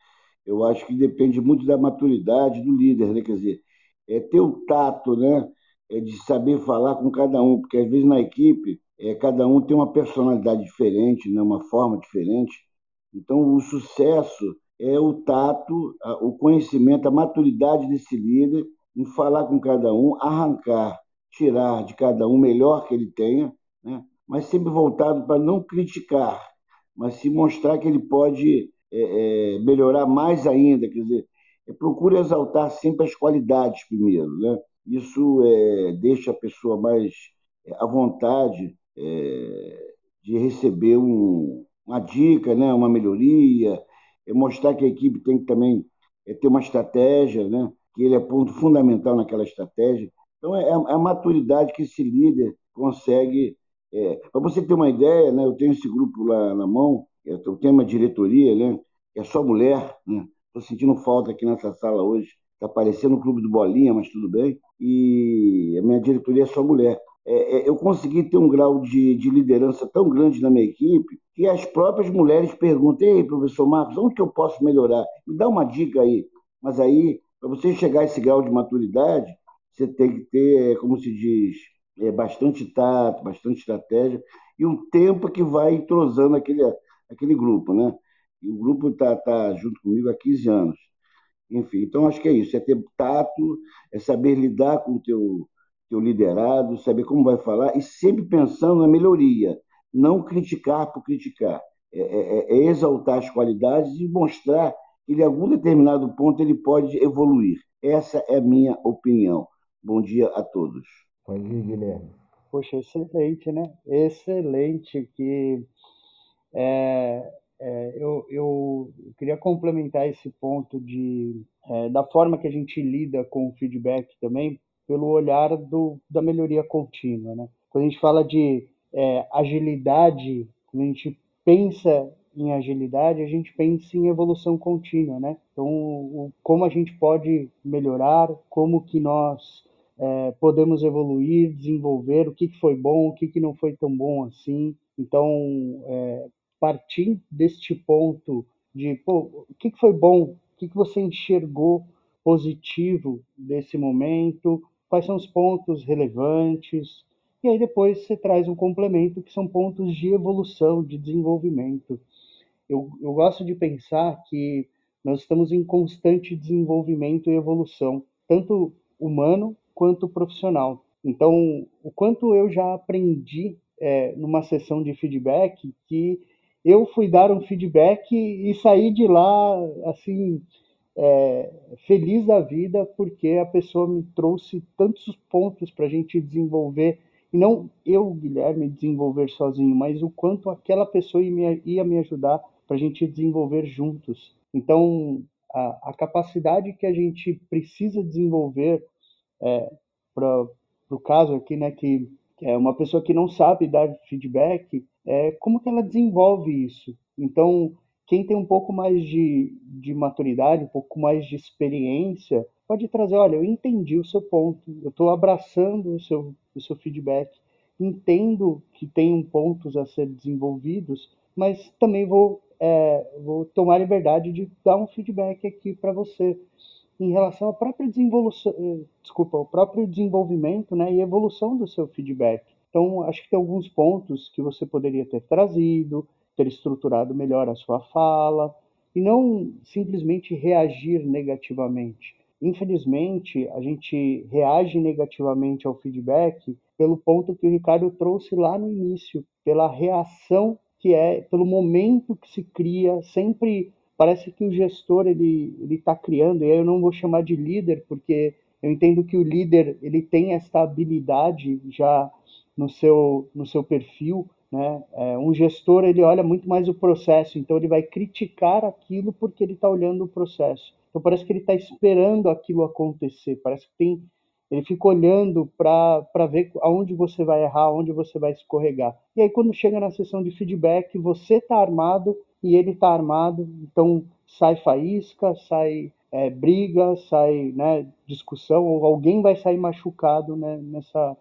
eu acho que depende muito da maturidade do líder, né? quer dizer, é ter o tato, né? é de saber falar com cada um, porque às vezes na equipe é, cada um tem uma personalidade diferente, né, uma forma diferente. Então, o sucesso é o tato, o conhecimento, a maturidade desse líder em falar com cada um, arrancar, tirar de cada um o melhor que ele tenha, né? mas sempre voltado para não criticar, mas se mostrar que ele pode é, é, melhorar mais ainda. Quer dizer, é, procure exaltar sempre as qualidades primeiro. Né? Isso é, deixa a pessoa mais é, à vontade é, de receber um, uma dica, né, uma melhoria, é mostrar que a equipe tem que também é, ter uma estratégia, né, que ele é ponto fundamental naquela estratégia. Então, é, é a maturidade que esse líder consegue. É, Para você ter uma ideia, né, eu tenho esse grupo lá na mão, eu tenho uma diretoria, né, é só mulher, né? Estou sentindo falta aqui nessa sala hoje. Está parecendo o clube do Bolinha, mas tudo bem. E a minha diretoria é só mulher é, é, eu consegui ter um grau de, de, liderança tão grande na minha equipe que as próprias mulheres perguntam: Ei, professor Marcos, onde que eu posso melhorar? Me dá uma dica aí. Mas aí, para você chegar a esse grau de maturidade, você tem que ter, é, como se diz, é, bastante tato, bastante estratégia e o tempo que vai entrosando aquele, aquele grupo, né? E o grupo está tá junto comigo há 15 anos. Enfim, então acho que é isso: é ter tato, é saber lidar com o teu teu liderado, saber como vai falar e sempre pensando na melhoria, não criticar por criticar, é, é, é, é exaltar as qualidades e mostrar ele, em algum determinado ponto, ele pode evoluir. Essa é a minha opinião. Bom dia a todos. Bom dia, Guilherme. Poxa, excelente, né? Excelente. Que é, é, eu, eu queria complementar esse ponto de é, da forma que a gente lida com o feedback também pelo olhar do, da melhoria contínua, né? Quando a gente fala de é, agilidade, quando a gente pensa em agilidade, a gente pensa em evolução contínua, né? Então, o, como a gente pode melhorar, como que nós é, podemos evoluir, desenvolver, o que, que foi bom, o que, que não foi tão bom assim. Então, é, partir deste ponto de, pô, o que, que foi bom, o que, que você enxergou positivo desse momento, quais são os pontos relevantes, e aí depois você traz um complemento que são pontos de evolução, de desenvolvimento. Eu, eu gosto de pensar que nós estamos em constante desenvolvimento e evolução, tanto humano quanto profissional. Então, o quanto eu já aprendi é, numa sessão de feedback que eu fui dar um feedback e saí de lá assim é, feliz da vida porque a pessoa me trouxe tantos pontos para a gente desenvolver e não eu Guilherme desenvolver sozinho, mas o quanto aquela pessoa ia me, ajudar para a gente desenvolver juntos. Então a, a, capacidade que a gente precisa desenvolver é, para o caso aqui, né, que é uma pessoa que não sabe dar feedback, é, como que ela desenvolve isso? Então, quem tem um pouco mais de, de maturidade, um pouco mais de experiência, pode trazer, olha, eu entendi o seu ponto, eu estou abraçando o seu, o seu feedback, entendo que tem pontos a ser desenvolvidos, mas também vou, é, vou tomar liberdade de dar um feedback aqui para você em relação à própria desenvolução, eh, desculpa, ao próprio desenvolvimento né, e evolução do seu feedback. Então, acho que tem alguns pontos que você poderia ter trazido, ter estruturado melhor a sua fala, e não simplesmente reagir negativamente. Infelizmente, a gente reage negativamente ao feedback pelo ponto que o Ricardo trouxe lá no início, pela reação que é, pelo momento que se cria, sempre parece que o gestor ele ele está criando, e aí eu não vou chamar de líder, porque eu entendo que o líder ele tem essa habilidade já no seu, no seu perfil. Né? É, um gestor ele olha muito mais o processo, então ele vai criticar aquilo porque ele está olhando o processo. Então parece que ele está esperando aquilo acontecer, parece que tem, ele fica olhando para ver aonde você vai errar, aonde você vai escorregar. E aí quando chega na sessão de feedback, você está armado e ele está armado, então sai faísca, sai é, briga, sai né, discussão, ou alguém vai sair machucado né, nessa,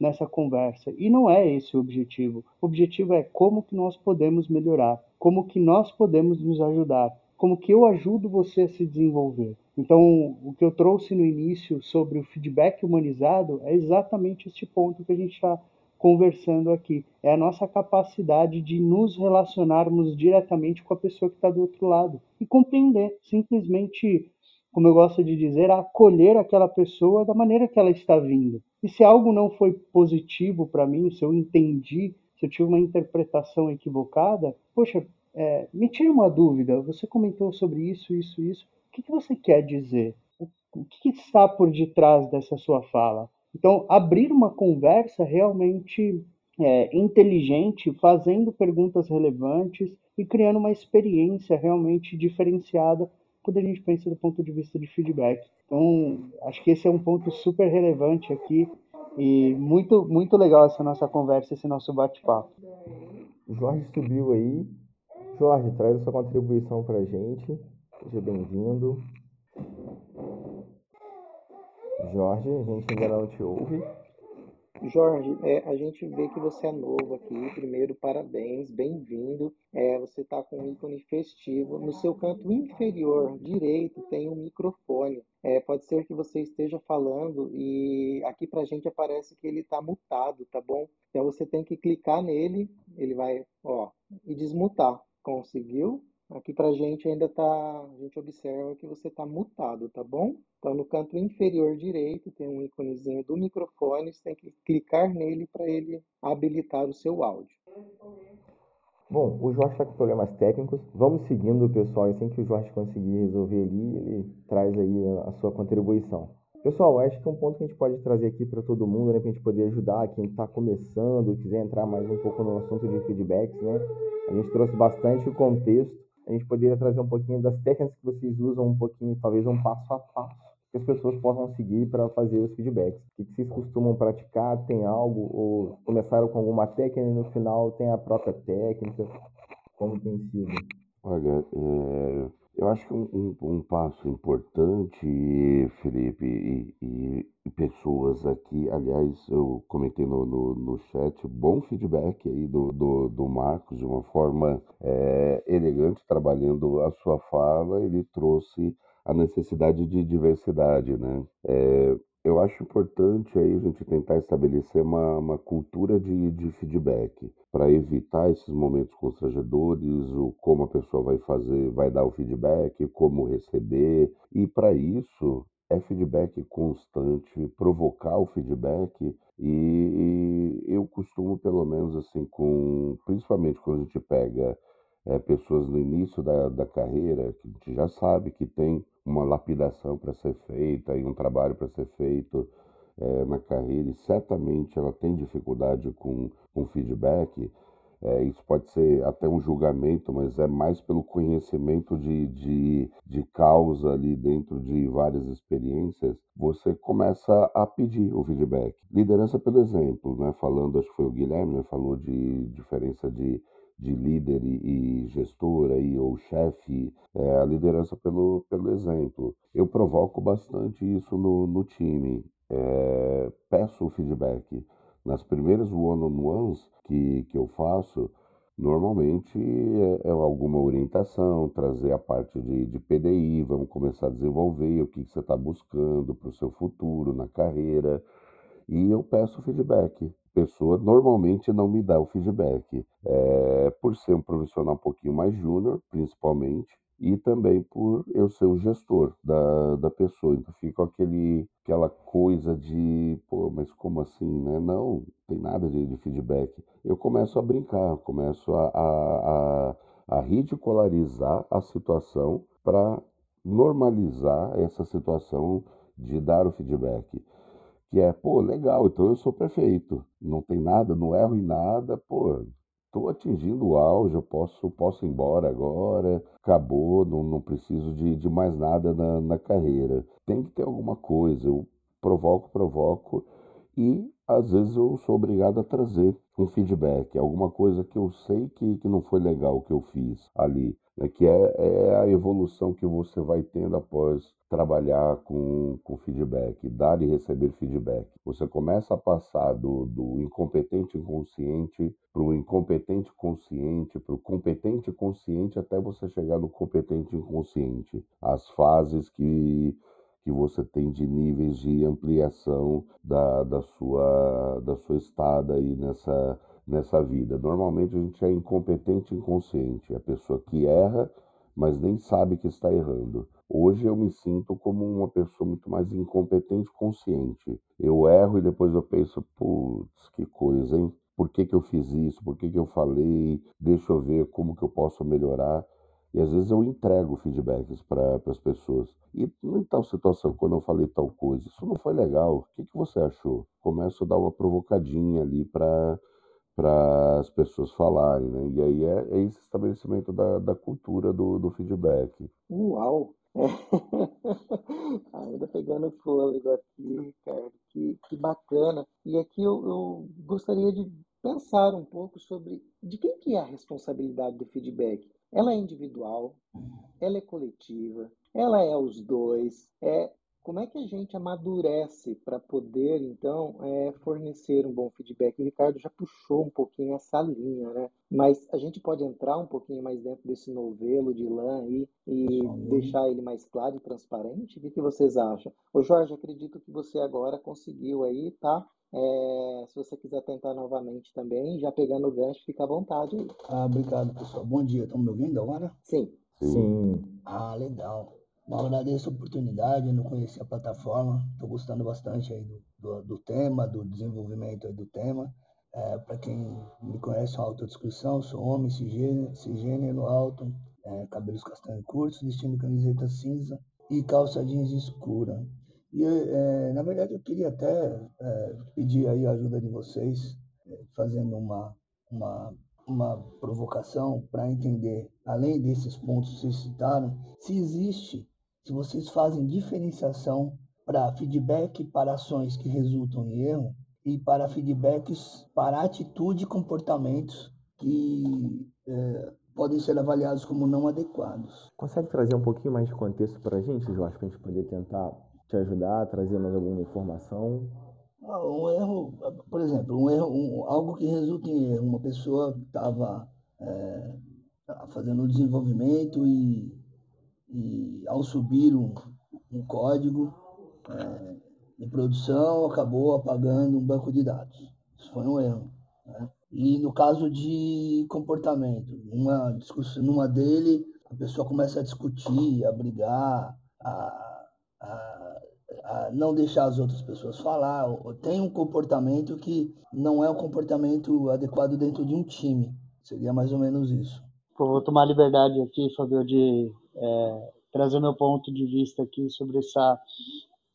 nessa conversa. E não é esse o objetivo. O objetivo é como que nós podemos melhorar, como que nós podemos nos ajudar, como que eu ajudo você a se desenvolver. Então, o que eu trouxe no início sobre o feedback humanizado é exatamente este ponto que a gente está conversando aqui. É a nossa capacidade de nos relacionarmos diretamente com a pessoa que está do outro lado e compreender, simplesmente como eu gosto de dizer, acolher aquela pessoa da maneira que ela está vindo. E se algo não foi positivo para mim, se eu entendi, se eu tive uma interpretação equivocada, poxa, é, me tire uma dúvida. Você comentou sobre isso, isso, isso. O que, que você quer dizer? O, o que, que está por detrás dessa sua fala? Então, abrir uma conversa realmente é, inteligente, fazendo perguntas relevantes e criando uma experiência realmente diferenciada quando a gente pensa do ponto de vista de feedback. Então, acho que esse é um ponto super relevante aqui e muito, muito legal essa nossa conversa, esse nosso bate-papo. Jorge subiu aí. Jorge, traz a sua contribuição para a gente. Seja bem-vindo. Jorge, a gente ainda não te ouve. Jorge, é, a gente vê que você é novo aqui. Primeiro, parabéns, bem-vindo. É, você está com um ícone festivo. No seu canto inferior direito tem um microfone. É, pode ser que você esteja falando e aqui para a gente aparece que ele está mutado, tá bom? Então você tem que clicar nele, ele vai, ó, e desmutar. Conseguiu? Aqui para a gente ainda tá, a gente observa que você está mutado, tá bom? Então no canto inferior direito tem um íconezinho do microfone, você tem que clicar nele para ele habilitar o seu áudio. Bom, o Jorge está com problemas técnicos. Vamos seguindo, pessoal. E assim que o Jorge conseguir resolver ali, ele traz aí a sua contribuição. Pessoal, acho que é um ponto que a gente pode trazer aqui para todo mundo, né, para a gente poder ajudar quem está começando, quiser entrar mais um pouco no assunto de feedbacks, né? A gente trouxe bastante o contexto. A gente poderia trazer um pouquinho das técnicas que vocês usam, um pouquinho, talvez um passo a passo, que as pessoas possam seguir para fazer os feedbacks. O que vocês costumam praticar? Tem algo? Ou começaram com alguma técnica e no final tem a própria técnica? Como tem sido? Olha, é, eu acho que um, um, um passo importante, Felipe, e, e, e, pessoas aqui, aliás, eu comentei no, no, no, chat, bom feedback aí do, do, do Marcos, de uma forma é, elegante, trabalhando a sua fala, ele trouxe a necessidade de diversidade, né? É, eu acho importante aí a gente tentar estabelecer uma, uma cultura de, de feedback para evitar esses momentos constrangedores, o como a pessoa vai fazer, vai dar o feedback, como receber. E para isso é feedback constante, provocar o feedback e, e eu costumo pelo menos assim com, principalmente quando a gente pega é, pessoas no início da, da carreira, que a gente já sabe que tem uma lapidação para ser feita e um trabalho para ser feito é, na carreira, e certamente ela tem dificuldade com, com feedback. É, isso pode ser até um julgamento, mas é mais pelo conhecimento de, de, de causa ali dentro de várias experiências, você começa a pedir o feedback. Liderança pelo exemplo, né? Falando, acho que foi o Guilherme, né? falou de diferença de de líder e, gestor aí, ou chefe, é a liderança pelo, pelo exemplo. Eu provoco bastante isso no, no time. É, peço o feedback. Nas primeiras one-on-ones que, que eu faço, normalmente é, é, alguma orientação, trazer a parte de, de PDI, vamos começar a desenvolver o que, que você está buscando para o seu futuro na carreira. E eu peço feedback pessoa normalmente não me dá o feedback, é, por ser um profissional um pouquinho mais júnior, principalmente, e também por eu ser o gestor da, da pessoa. Então fica aquele, aquela coisa de, pô, mas como assim, né? Não, tem nada de, de feedback. Eu começo a brincar, começo a, a, a, a ridicularizar a situação para normalizar essa situação de dar o feedback que é, pô, legal, então eu sou perfeito, não tem nada, não erro em nada, pô, estou atingindo o auge, eu posso, posso ir embora agora, acabou, não, não preciso de, de mais nada na, na carreira. Tem que ter alguma coisa, eu provoco, provoco, e às vezes eu sou obrigado a trazer um feedback, alguma coisa que eu sei que, que não foi legal que eu fiz ali, né, que é, é a evolução que você vai tendo após trabalhar com, com feedback, dar e receber feedback. Você começa a passar do, do incompetente inconsciente para o incompetente consciente, para o competente consciente, até você chegar no competente inconsciente. As fases que que você tem de níveis de ampliação da, da, sua, da sua estada aí nessa, nessa vida. Normalmente a gente é incompetente inconsciente, a pessoa que erra, mas nem sabe que está errando. Hoje eu me sinto como uma pessoa muito mais incompetente consciente. Eu erro e depois eu penso, putz, que coisa, hein? Por que, que eu fiz isso? Por que, que eu falei? Deixa eu ver como que eu posso melhorar. E às vezes eu entrego feedbacks para as pessoas. E em tal situação, quando eu falei tal coisa, isso não foi legal. O que, que você achou? Começo a dar uma provocadinha ali para para as pessoas falarem, né? E aí é, é esse estabelecimento da, da cultura do, do feedback. Uau! Ainda pegando fôlego aqui, Ricardo, que, que bacana. E aqui eu, eu gostaria de pensar um pouco sobre de quem que é a responsabilidade do feedback. Ela é individual, ela é coletiva, ela é os dois. É como é que a gente amadurece para poder, então, é, fornecer um bom feedback? O Ricardo já puxou um pouquinho essa linha, né? Mas a gente pode entrar um pouquinho mais dentro desse novelo de lã aí e deixar ele mais claro e transparente? O que, que vocês acham? Ô Jorge, acredito que você agora conseguiu aí, tá? É, se você quiser tentar novamente também, já pegando o gancho, fica à vontade aí. Ah, obrigado, pessoal. Bom dia. Estão me ouvindo agora? Sim. Sim. Ah, legal. Agradeço a oportunidade, eu não conhecia a plataforma, estou gostando bastante aí do, do, do, tema, do desenvolvimento do tema. É, Para quem me conhece, uma autodescrição, sou homem, cisgênero, cisgênero alto, é, cabelos castanhos curtos, vestindo camiseta cinza e calça jeans escura. E, é, na verdade, eu queria até é, pedir aí a ajuda de vocês, é, fazendo uma, uma, uma provocação para entender, além desses pontos que vocês citaram, se existe, se vocês fazem diferenciação para feedback para ações que resultam em erro e para feedbacks para atitude e comportamentos que é, podem ser avaliados como não adequados. Consegue trazer um pouquinho mais de contexto para a gente, Jorge, para a gente poder tentar te ajudar, trazer mais alguma informação? Ah, um erro, por exemplo, um erro, um, algo que resulta em erro. Uma pessoa estava é, fazendo o desenvolvimento e, e ao subir um, um código é, de produção acabou apagando um banco de dados. Isso foi um erro. Né? E no caso de comportamento, uma discussão, numa dele, a pessoa começa a discutir, a brigar, a, a, a não deixar as outras pessoas falar, ou tem um comportamento que não é um comportamento adequado dentro de um time. Seria mais ou menos isso. vou tomar liberdade aqui, Fabio, de é, trazer meu ponto de vista aqui sobre essa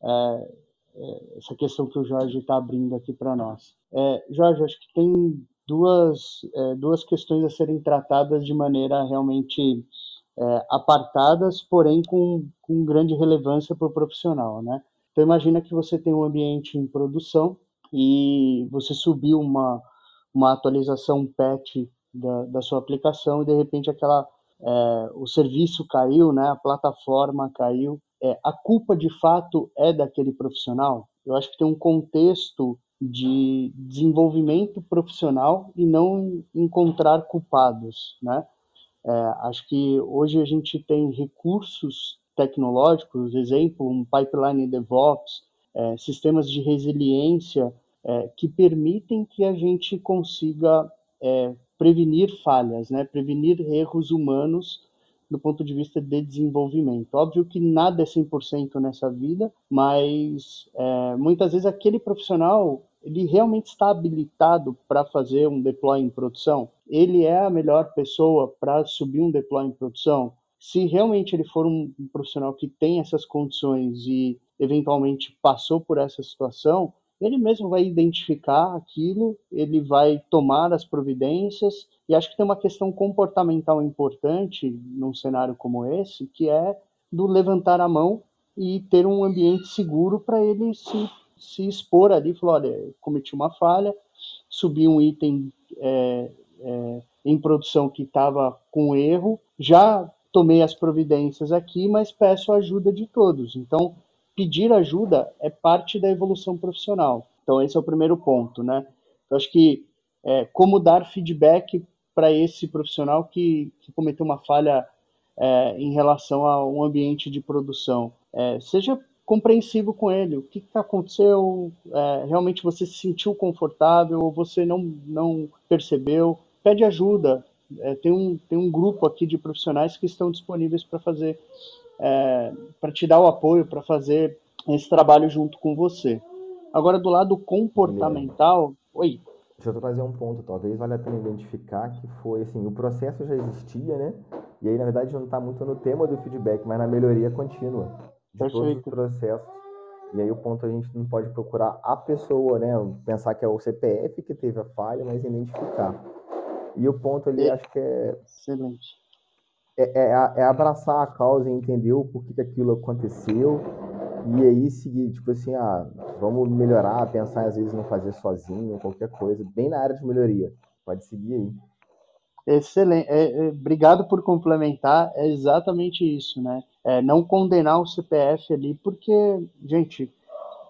é, é essa questão que o Jorge está abrindo aqui para nós. É, Jorge, acho que tem duas, é, duas questões a serem tratadas de maneira realmente é, apartadas, porém com, com grande relevância para o profissional, né? Então imagina que você tem um ambiente em produção e você subiu uma, uma atualização patch da, da sua aplicação e de repente aquela é, o serviço caiu, né? A plataforma caiu. É, a culpa de fato é daquele profissional? Eu acho que tem um contexto de desenvolvimento profissional e não encontrar culpados, né? É, acho que hoje a gente tem recursos tecnológicos, exemplo, um pipeline DevOps, é, sistemas de resiliência é, que permitem que a gente consiga é, prevenir falhas, né? Prevenir erros humanos do ponto de vista de desenvolvimento. Óbvio que nada é 100% nessa vida, mas é, muitas vezes aquele profissional ele realmente está habilitado para fazer um deploy em produção? Ele é a melhor pessoa para subir um deploy em produção? Se realmente ele for um profissional que tem essas condições e eventualmente passou por essa situação, ele mesmo vai identificar aquilo, ele vai tomar as providências, e acho que tem uma questão comportamental importante num cenário como esse, que é do levantar a mão e ter um ambiente seguro para ele se, se expor ali, falar, olha, cometi uma falha, subi um item é, é, em produção que estava com erro, já tomei as providências aqui, mas peço a ajuda de todos. Então, pedir ajuda é parte da evolução profissional. Então, esse é o primeiro ponto, né? Eu acho que é, como dar feedback para esse profissional que, que, cometeu uma falha é, em relação a um ambiente de produção. É, seja compreensivo com ele. O que, que aconteceu? É, realmente você se sentiu confortável ou você não, não percebeu? Pede ajuda. É, tem, um, tem um grupo aqui de profissionais que estão disponíveis para fazer é, para te dar o apoio, para fazer esse trabalho junto com você. Agora, do lado comportamental. Oi. Deixa eu trazer um ponto, talvez valha a pena identificar que foi assim, o processo já existia, né? E aí, na verdade, não está muito no tema do feedback, mas na melhoria contínua de Perfeito. todos os processos. E aí o ponto a gente não pode procurar a pessoa, né? Pensar que é o CPF que teve a falha, mas identificar. E o ponto ali, é. acho que é. Excelente é, é, é, abraçar a causa e entender o porquê que aquilo aconteceu e aí seguir, tipo assim, ah, vamos melhorar, pensar às vezes não fazer sozinho, qualquer coisa, bem na área de melhoria. Pode seguir aí. Excelente. É, é, obrigado por complementar. É exatamente isso, né? É, não condenar o CPF ali, porque, gente,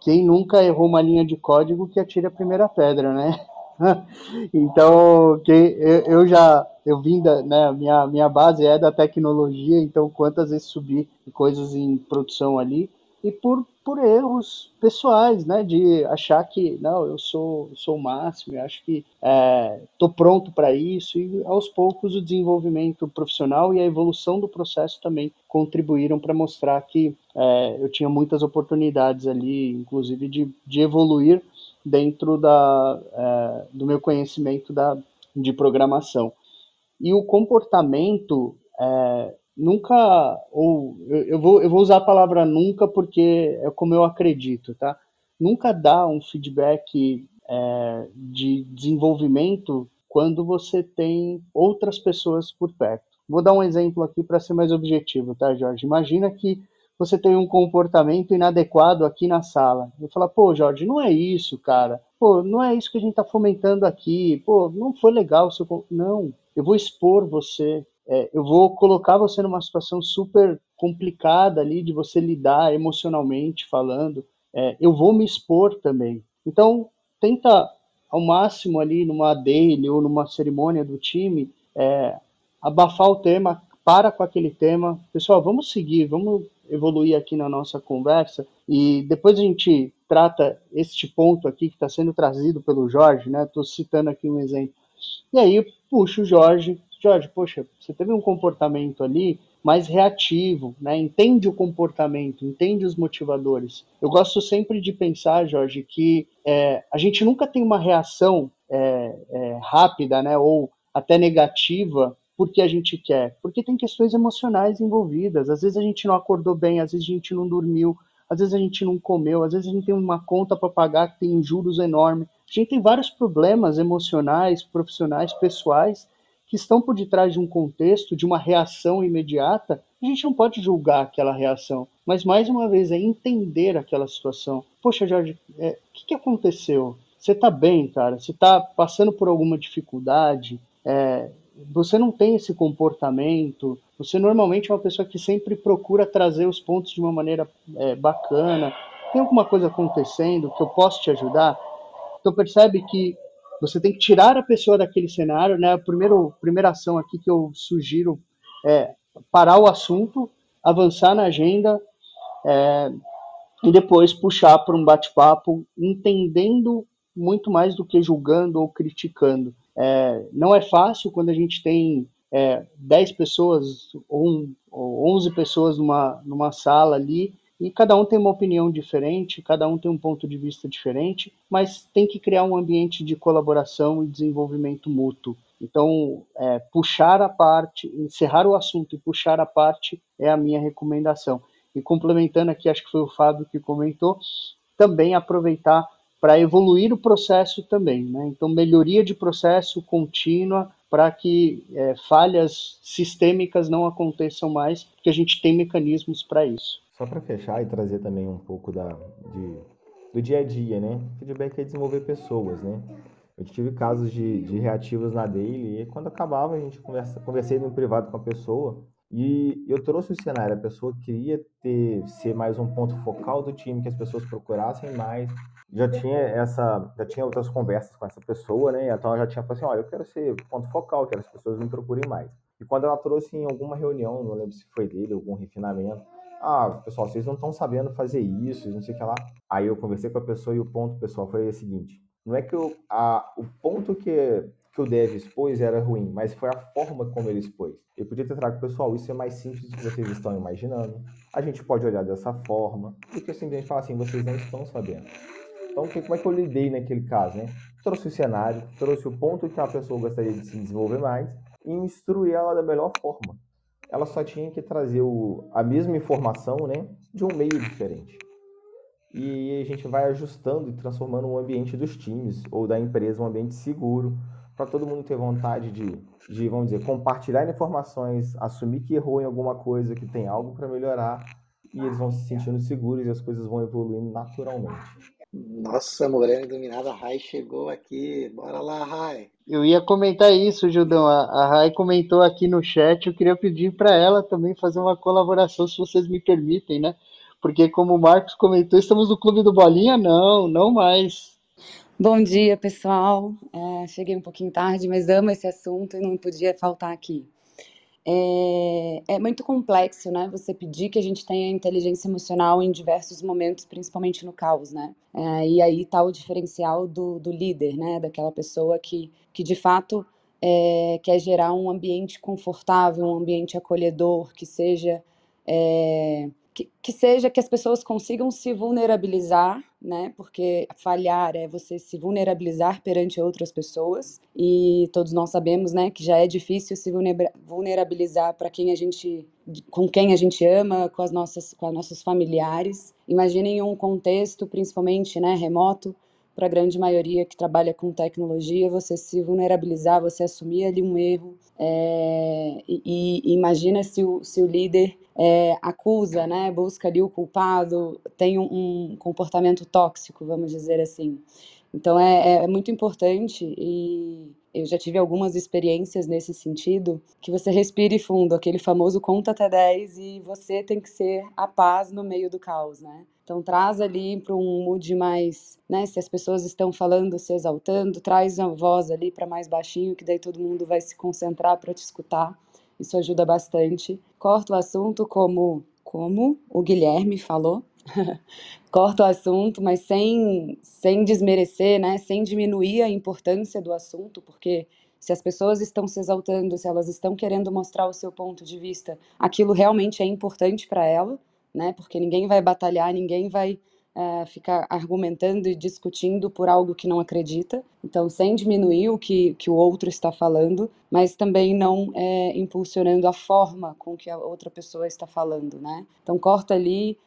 quem nunca errou uma linha de código que atire a primeira pedra, né? então, eu, eu, já eu vim da, né, minha minha base é da tecnologia, então quantas vezes subi coisas em produção ali? E por por erros pessoais, né, de achar que não, eu sou sou o máximo, eu acho que estou é, pronto para isso e aos poucos o desenvolvimento profissional e a evolução do processo também contribuíram para mostrar que é, eu tinha muitas oportunidades ali, inclusive de, de evoluir dentro da, é, do meu conhecimento da, de programação. E o comportamento é, nunca, ou eu, eu, vou, eu vou usar a palavra nunca porque é como eu acredito, tá? Nunca dá um feedback é, de desenvolvimento quando você tem outras pessoas por perto. Vou dar um exemplo aqui para ser mais objetivo, tá, Jorge? Imagina que você tem um comportamento inadequado aqui na sala. Eu falo, pô, Jorge, não é isso, cara. Pô, não é isso que a gente está fomentando aqui. Pô, não foi legal o seu. Não, eu vou expor você. É, eu vou colocar você numa situação super complicada ali de você lidar emocionalmente falando. É, eu vou me expor também. Então, tenta ao máximo ali numa daily ou numa cerimônia do time é, abafar o tema, para com aquele tema. Pessoal, vamos seguir, vamos evoluir aqui na nossa conversa e depois a gente trata este ponto aqui que está sendo trazido pelo Jorge, né? Estou citando aqui um exemplo. E aí puxo o Jorge, Jorge, poxa, você teve um comportamento ali mais reativo, né? Entende o comportamento, entende os motivadores. Eu gosto sempre de pensar, Jorge, que é, a gente nunca tem uma reação é, é, rápida, né? Ou até negativa porque a gente quer, porque tem questões emocionais envolvidas. Às vezes a gente não acordou bem, às vezes a gente não dormiu, às vezes a gente não comeu, às vezes a gente tem uma conta para pagar que tem juros enormes. A gente tem vários problemas emocionais, profissionais, pessoais que estão por detrás de um contexto, de uma reação imediata. A gente não pode julgar aquela reação, mas mais uma vez é entender aquela situação. Poxa, Jorge, é, o que, que aconteceu? Você está bem, cara? Você está passando por alguma dificuldade? É, você não tem esse comportamento, você normalmente é uma pessoa que sempre procura trazer os pontos de uma maneira é, bacana. Tem alguma coisa acontecendo que eu posso te ajudar? Então percebe que você tem que tirar a pessoa daquele cenário, né? A primeira, primeira ação aqui que eu sugiro é parar o assunto, avançar na agenda é, e depois puxar para um bate-papo, entendendo muito mais do que julgando ou criticando. É, não é fácil quando a gente tem é, 10 pessoas ou, um, ou 11 pessoas numa, numa sala ali e cada um tem uma opinião diferente, cada um tem um ponto de vista diferente, mas tem que criar um ambiente de colaboração e desenvolvimento mútuo. Então, é, puxar a parte, encerrar o assunto e puxar a parte é a minha recomendação. E complementando aqui, acho que foi o Fábio que comentou, também aproveitar para evoluir o processo também. Né? Então, melhoria de processo contínua para que é, falhas sistêmicas não aconteçam mais, porque a gente tem mecanismos para isso. Só para fechar e trazer também um pouco da, de, do dia a dia, né? Feedback é desenvolver pessoas, né? Eu tive casos de, de reativos na daily e quando acabava a gente conversa, conversei no privado com a pessoa e eu trouxe o cenário, a pessoa queria ter ser mais um ponto focal do time, que as pessoas procurassem mais, já tinha essa, já tinha outras conversas com essa pessoa, né? Então ela já tinha falado assim, olha, eu quero ser ponto focal, quero que as pessoas me procurem mais. E quando ela trouxe em alguma reunião, não lembro se foi dele, algum refinamento, ah, pessoal, vocês não estão sabendo fazer isso, não sei o que lá. Aí eu conversei com a pessoa e o ponto, pessoal, foi o seguinte, não é que eu, a, o ponto que, que o dev expôs era ruim, mas foi a forma como ele expôs. Eu podia ter trago, pessoal, isso é mais simples do que vocês estão imaginando. A gente pode olhar dessa forma, porque simplesmente falar assim, vocês não estão sabendo. Então, como é que eu lidei naquele caso, né? Trouxe o cenário, trouxe o ponto que a pessoa gostaria de se desenvolver mais e instruir ela da melhor forma. Ela só tinha que trazer o, a mesma informação, né, de um meio diferente. E a gente vai ajustando e transformando o ambiente dos times ou da empresa um ambiente seguro para todo mundo ter vontade de, de, vamos dizer, compartilhar informações, assumir que errou em alguma coisa, que tem algo para melhorar e eles vão se sentindo seguros e as coisas vão evoluindo naturalmente. Nossa, Morena Iluminada, a Rai chegou aqui. Bora lá, Rai. Eu ia comentar isso, Judão. A, a Rai comentou aqui no chat. Eu queria pedir para ela também fazer uma colaboração, se vocês me permitem, né? Porque, como o Marcos comentou, estamos no Clube do Bolinha? Não, não mais. Bom dia, pessoal. É, cheguei um pouquinho tarde, mas amo esse assunto e não podia faltar aqui. É, é, muito complexo, né? Você pedir que a gente tenha inteligência emocional em diversos momentos, principalmente no caos, né? É, e aí tá o diferencial do, do líder, né? Daquela pessoa que, que de fato é, quer gerar um ambiente confortável, um ambiente acolhedor, que seja é, que, que, seja que as pessoas consigam se vulnerabilizar, né? Porque falhar é você se vulnerabilizar perante outras pessoas e todos nós sabemos, né, que já é difícil se vulnerabilizar para quem a gente, com quem a gente ama, com as nossas, com os nossos familiares. Imaginem um contexto, principalmente, né, remoto, para a grande maioria que trabalha com tecnologia, você se vulnerabilizar, você assumir ali um erro, é, e, e, imagina se o, se o líder é, acusa, né, busca ali o culpado, tem um, um, comportamento tóxico, vamos dizer assim. Então é, é muito importante e eu já tive algumas experiências nesse sentido, que você respire fundo, aquele famoso conta até 10 e você tem que ser a paz no meio do caos, né? Então traz ali para um mood mais, né, se as pessoas estão falando, se exaltando, traz a voz ali para mais baixinho, que daí todo mundo vai se concentrar para te escutar. Isso ajuda bastante. Corta o assunto como como o Guilherme falou, corta o assunto, mas sem, sem desmerecer, né? sem diminuir a importância do assunto, porque se as pessoas estão se exaltando, se elas estão querendo mostrar o seu ponto de vista, aquilo realmente é importante para ela, né? porque ninguém vai batalhar, ninguém vai uh, ficar argumentando e discutindo por algo que não acredita. Então, sem diminuir o que, que o outro está falando, mas também não é, impulsionando a forma com que a outra pessoa está falando, né? Então, corta ali,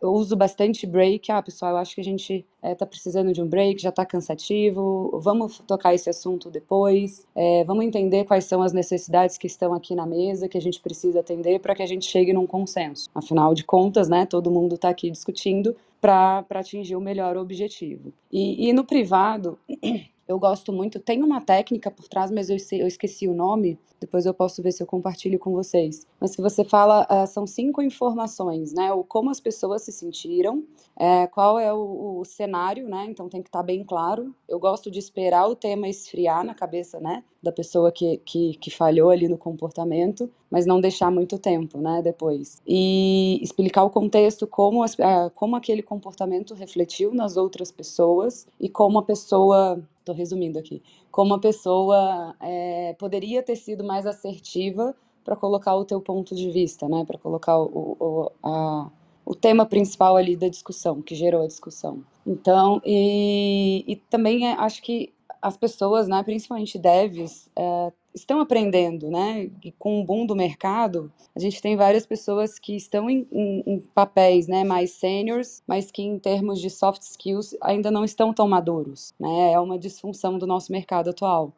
eu uso bastante break. Ah, pessoal, eu acho que a gente está é, precisando de um break, já está cansativo. Vamos tocar esse assunto depois. É, vamos entender quais são as necessidades que estão aqui na mesa, que a gente precisa atender para que a gente chegue num consenso. Afinal de contas, né, todo mundo está aqui discutindo para atingir o melhor objetivo. E, e no privado, eu gosto muito. Tem uma técnica por trás, mas eu, eu, esqueci o nome. Depois eu posso ver se eu compartilho com vocês. Mas que você fala, uh, são cinco informações, né? O como as pessoas se sentiram, é, qual é o, o, cenário, né? Então tem que estar tá bem claro. Eu gosto de esperar o tema esfriar na cabeça, né? Da pessoa que, que, que falhou ali no comportamento, mas não deixar muito tempo, né? Depois. E explicar o contexto, como, as, uh, como aquele comportamento refletiu nas outras pessoas e como a pessoa estou resumindo aqui, como a pessoa é, poderia ter sido mais assertiva para colocar o teu ponto de vista, né? Para colocar o, o, a, o tema principal ali da discussão, que gerou a discussão. Então, e, e também é, acho que as pessoas, né, principalmente devs, é, estão aprendendo, né? E com o boom do mercado, a gente tem várias pessoas que estão em, em, em, papéis, né, mais seniors, mas que em termos de soft skills ainda não estão tão maduros, né? É uma disfunção do nosso mercado atual.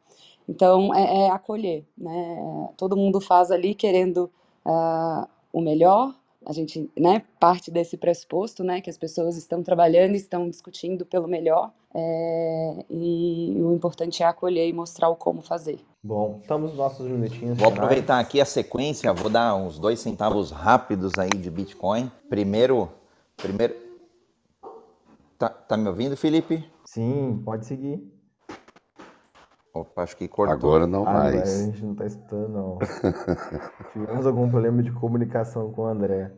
Então, é, é acolher, né? Todo mundo faz ali querendo uh, o melhor, a gente né, parte desse pressuposto, né, que as pessoas estão trabalhando, estão discutindo pelo melhor, é, e o importante é acolher e mostrar o como fazer. Bom, estamos nos nossos minutinhos. Vou aproveitar aqui a sequência, vou dar uns dois centavos rápidos aí de Bitcoin. Primeiro, primeiro, tá, tá me ouvindo, Felipe? Sim, pode seguir. Opa, acho que cortou. Agora não ah, mais. a gente não está escutando, não. Tivemos algum problema de comunicação com o André.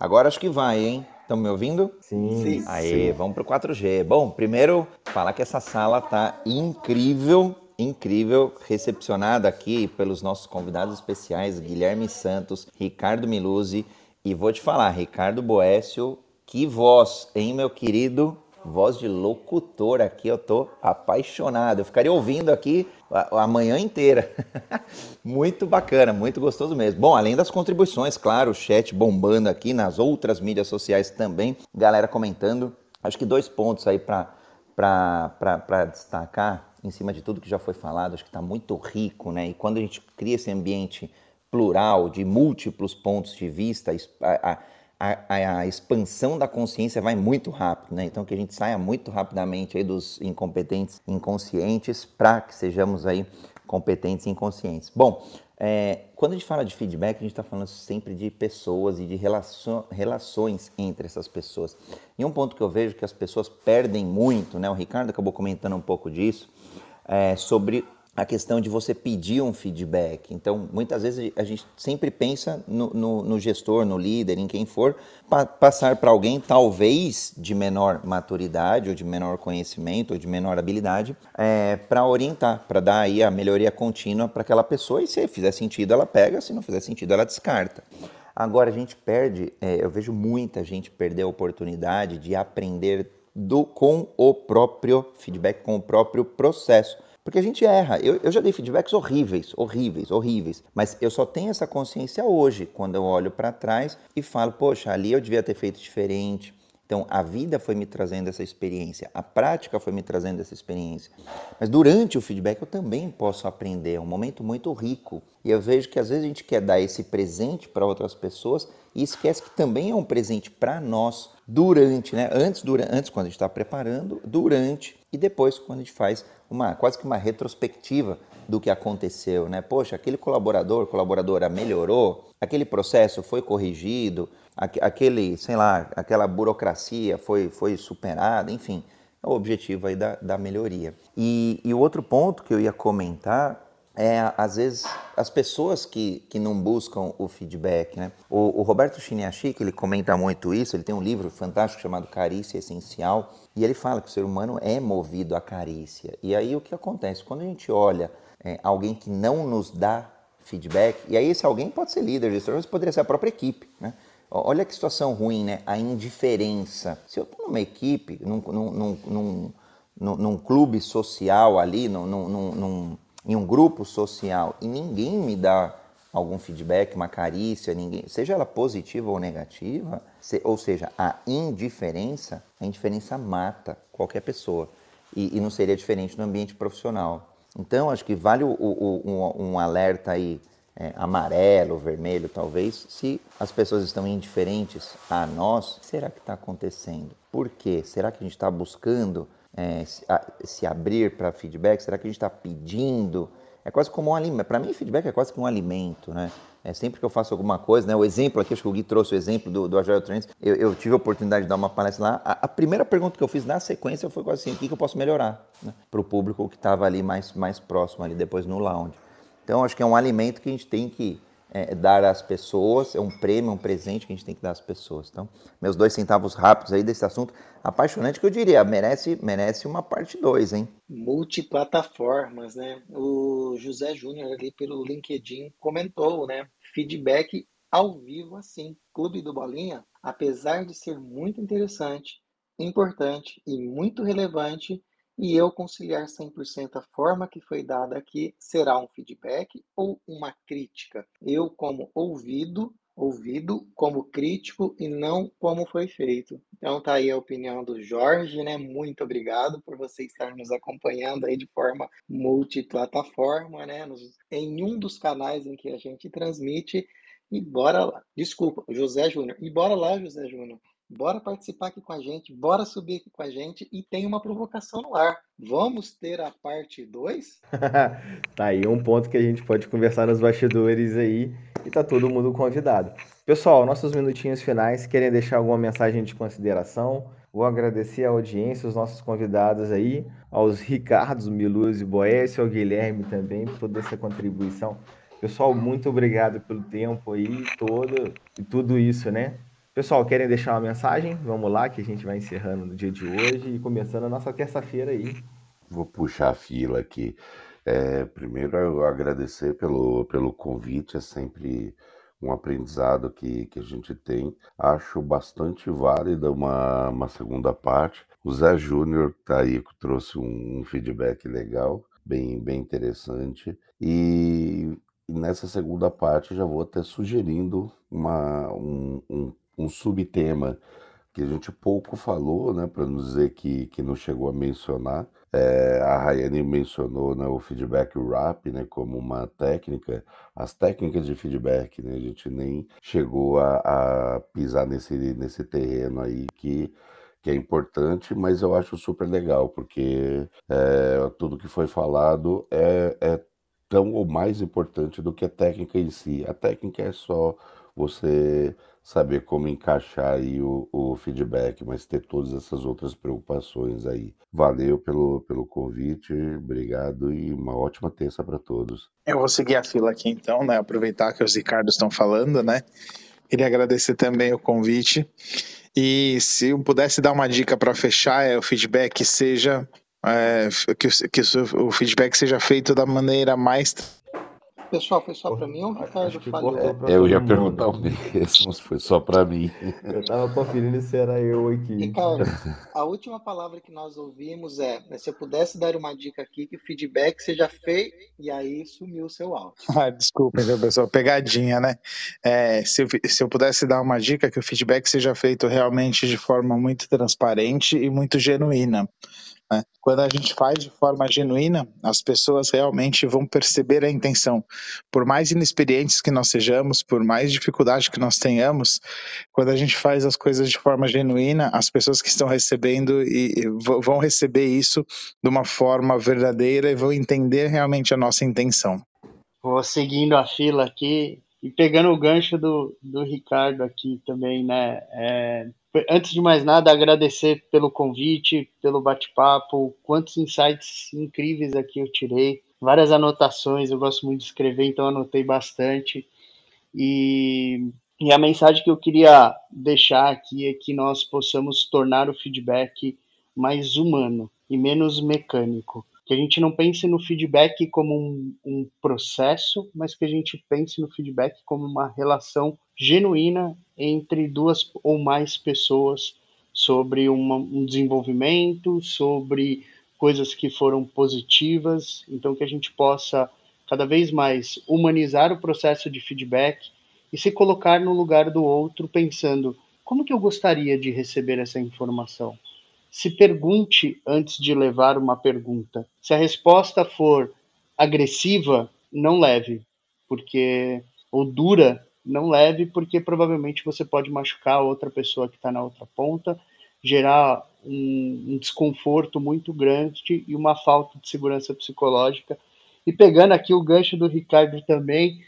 Agora acho que vai, hein? Estão me ouvindo? Sim. Sim. Aí, vamos pro 4G. Bom, primeiro, falar que essa sala tá incrível, incrível, recepcionada aqui pelos nossos convidados especiais, Guilherme Santos, Ricardo Miluzzi. E vou te falar, Ricardo Boécio, que voz, hein, meu querido? Voz de locutor aqui, eu tô apaixonado. Eu ficaria ouvindo aqui a, a manhã inteira. muito bacana, muito gostoso mesmo. Bom, além das contribuições, claro, o chat bombando aqui nas outras mídias sociais também, galera comentando. Acho que dois pontos aí para destacar, em cima de tudo que já foi falado, acho que está muito rico, né? E quando a gente cria esse ambiente plural, de múltiplos pontos de vista, a, a, a, a, expansão da consciência vai muito rápido, né? Então que a gente saia muito rapidamente aí dos incompetentes inconscientes para que sejamos aí competentes inconscientes. Bom, é, quando a gente fala de feedback, a gente está falando sempre de pessoas e de relações entre essas pessoas. E um ponto que eu vejo que as pessoas perdem muito, né? O Ricardo acabou comentando um pouco disso, é, sobre a questão de você pedir um feedback. Então, muitas vezes a gente sempre pensa no, no, no gestor, no líder, em quem for, pa passar para alguém, talvez de menor maturidade, ou de menor conhecimento, ou de menor habilidade, é, para orientar, para dar aí a melhoria contínua para aquela pessoa. E se fizer sentido, ela pega, se não fizer sentido, ela descarta. Agora a gente perde, é, eu vejo muita gente perder a oportunidade de aprender do, com o próprio feedback, com o próprio processo. Porque a gente erra. Eu, eu já dei feedbacks horríveis, horríveis, horríveis. Mas eu só tenho essa consciência hoje, quando eu olho para trás e falo, poxa, ali eu devia ter feito diferente. Então, a vida foi me trazendo essa experiência, a prática foi me trazendo essa experiência. Mas durante o feedback eu também posso aprender, é um momento muito rico. E eu vejo que às vezes a gente quer dar esse presente para outras pessoas e esquece que também é um presente para nós durante, né? Antes, durante, antes quando a gente está preparando, durante e depois quando a gente faz uma quase que uma retrospectiva do que aconteceu, né? Poxa, aquele colaborador, colaboradora melhorou, aquele processo foi corrigido, aquele, sei lá, aquela burocracia foi, foi superada, enfim, é o objetivo aí da, da melhoria. E, e o outro ponto que eu ia comentar é, às vezes, as pessoas que, que não buscam o feedback, né? O, o Roberto Chiniachik, ele comenta muito isso, ele tem um livro fantástico chamado Carícia Essencial, e ele fala que o ser humano é movido à carícia. E aí o que acontece? Quando a gente olha é, alguém que não nos dá feedback, e aí esse alguém pode ser líder, gestor, mas poderia ser a própria equipe, né? Olha que situação ruim, né? A indiferença. Se eu estou numa equipe, num, num, num, num, num clube social ali, num, num, em um grupo social, e ninguém me dá algum feedback, uma carícia, ninguém, seja ela positiva ou negativa, se, ou seja, a indiferença, a indiferença mata qualquer pessoa. E, e não seria diferente no ambiente profissional. Então, acho que vale o, o, um, um alerta aí é, amarelo, vermelho, talvez, se as pessoas estão indiferentes a nós, será que está acontecendo? Por quê? Será que a gente está buscando é, se, a, se, abrir para feedback? Será que a gente está pedindo? É quase como um alimento. Para mim, feedback é quase que um alimento, né? É sempre que eu faço alguma coisa, né? O exemplo aqui, acho que o Gui trouxe o exemplo do, do Agile Trends. Eu, eu, tive a oportunidade de dar uma palestra lá. A, a, primeira pergunta que eu fiz na sequência foi assim: o que, que eu posso melhorar né? para o público que estava ali mais, mais próximo, ali depois no lounge. Então, acho que é um alimento que a gente tem que é, dar às pessoas, é um prêmio, um presente que a gente tem que dar às pessoas. Então, meus dois centavos rápidos aí desse assunto apaixonante que eu diria, merece, merece uma parte 2, hein? Multiplataformas, né? O José Júnior ali pelo LinkedIn comentou, né? Feedback ao vivo assim. Clube do Bolinha, apesar de ser muito interessante, importante e muito relevante, e eu conciliar 100% a forma que foi dada aqui será um feedback ou uma crítica. Eu como ouvido, ouvido como crítico e não como foi feito. Então tá aí a opinião do Jorge, né? Muito obrigado por você estar nos acompanhando aí de forma multiplataforma, né? Nos, em um dos canais em que a gente transmite. E bora lá. Desculpa, José Júnior. E bora lá, José Júnior. Bora participar aqui com a gente, bora subir aqui com a gente e tem uma provocação no ar. Vamos ter a parte 2? tá aí um ponto que a gente pode conversar nos bastidores aí e tá todo mundo convidado. Pessoal, nossos minutinhos finais, querem deixar alguma mensagem de consideração? Vou agradecer a audiência, os nossos convidados aí, aos Ricardos, Miluz e Boécio, ao Guilherme também, por toda essa contribuição. Pessoal, muito obrigado pelo tempo aí todo e tudo isso, né? Pessoal, querem deixar uma mensagem? Vamos lá, que a gente vai encerrando no dia de hoje e começando a nossa terça-feira aí. Vou puxar a fila aqui. É, primeiro, eu agradecer pelo, pelo convite, é sempre um aprendizado que, que a gente tem. Acho bastante válida uma, uma segunda parte. O Zé Júnior tá aí, trouxe um, um feedback legal, bem, bem interessante. E, e nessa segunda parte já vou até sugerindo uma, um, um um subtema que a gente pouco falou, né, para não dizer que, que não chegou a mencionar. É, a Rayane mencionou né, o feedback wrap né, como uma técnica, as técnicas de feedback, né, a gente nem chegou a, a pisar nesse, nesse terreno aí que, que é importante, mas eu acho super legal, porque é, tudo que foi falado é, é tão ou mais importante do que a técnica em si. A técnica é só você saber como encaixar aí o, o, feedback, mas ter todas essas outras preocupações aí. Valeu pelo, pelo convite, obrigado e uma ótima terça para todos. Eu vou seguir a fila aqui então, né? Aproveitar que os Ricardos estão falando, né? Queria agradecer também o convite. E se eu pudesse dar uma dica para fechar, é o feedback seja é, que, que o feedback seja feito da maneira mais pessoal, foi só para mim ou o Ricardo falhou? Eu ia perguntar o mesmo, se foi só para mim. Eu estava conferindo se era eu aqui. Ricardo, a última palavra que nós ouvimos é: né, se eu pudesse dar uma dica aqui, que o feedback seja feito, e aí sumiu o seu áudio. Ah, desculpa, meu pessoal, pegadinha, né? É, se, eu, se eu pudesse dar uma dica, que o feedback seja feito realmente de forma muito transparente e muito genuína. Né? Quando a gente faz de forma genuína, as pessoas realmente vão perceber a intenção. Por mais inexperientes que nós sejamos, por mais dificuldade que nós tenhamos, quando a gente faz as coisas de forma genuína, as pessoas que estão recebendo e, vão receber isso de uma forma verdadeira e vão entender realmente a nossa intenção. Vou seguindo a fila aqui e pegando o gancho do, do Ricardo aqui também, né? É, antes de mais nada, agradecer pelo convite, pelo bate-papo, quantos insights incríveis aqui eu tirei, várias anotações, eu gosto muito de escrever, então anotei bastante. E, e a mensagem que eu queria deixar aqui é que nós possamos tornar o feedback mais humano e menos mecânico. Que a gente não pense no feedback como um, um processo, mas que a gente pense no feedback como uma relação genuína entre duas ou mais pessoas sobre uma, um desenvolvimento, sobre coisas que foram positivas, então que a gente possa cada vez mais humanizar o processo de feedback e se colocar no lugar do outro pensando como que eu gostaria de receber essa informação. Se pergunte antes de levar uma pergunta. Se a resposta for agressiva, não leve, porque ou dura, não leve, porque provavelmente você pode machucar a outra pessoa que está na outra ponta, gerar um, um, desconforto muito grande e uma falta de segurança psicológica. E pegando aqui o gancho do Ricardo também,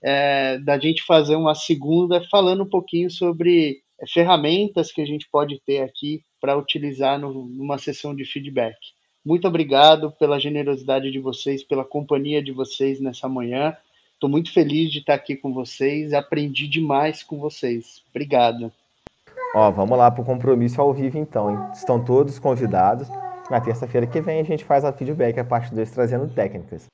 é, da gente fazer uma segunda falando um pouquinho sobre ferramentas que a gente pode ter aqui para utilizar no, numa sessão de feedback. Muito obrigado pela generosidade de vocês, pela companhia de vocês nessa manhã. Estou muito feliz de estar aqui com vocês, aprendi demais com vocês. Obrigado. Ó, vamos lá para o compromisso ao vivo então. Hein? Estão todos convidados. Na terça-feira que vem a gente faz a feedback a parte 2 trazendo técnicas.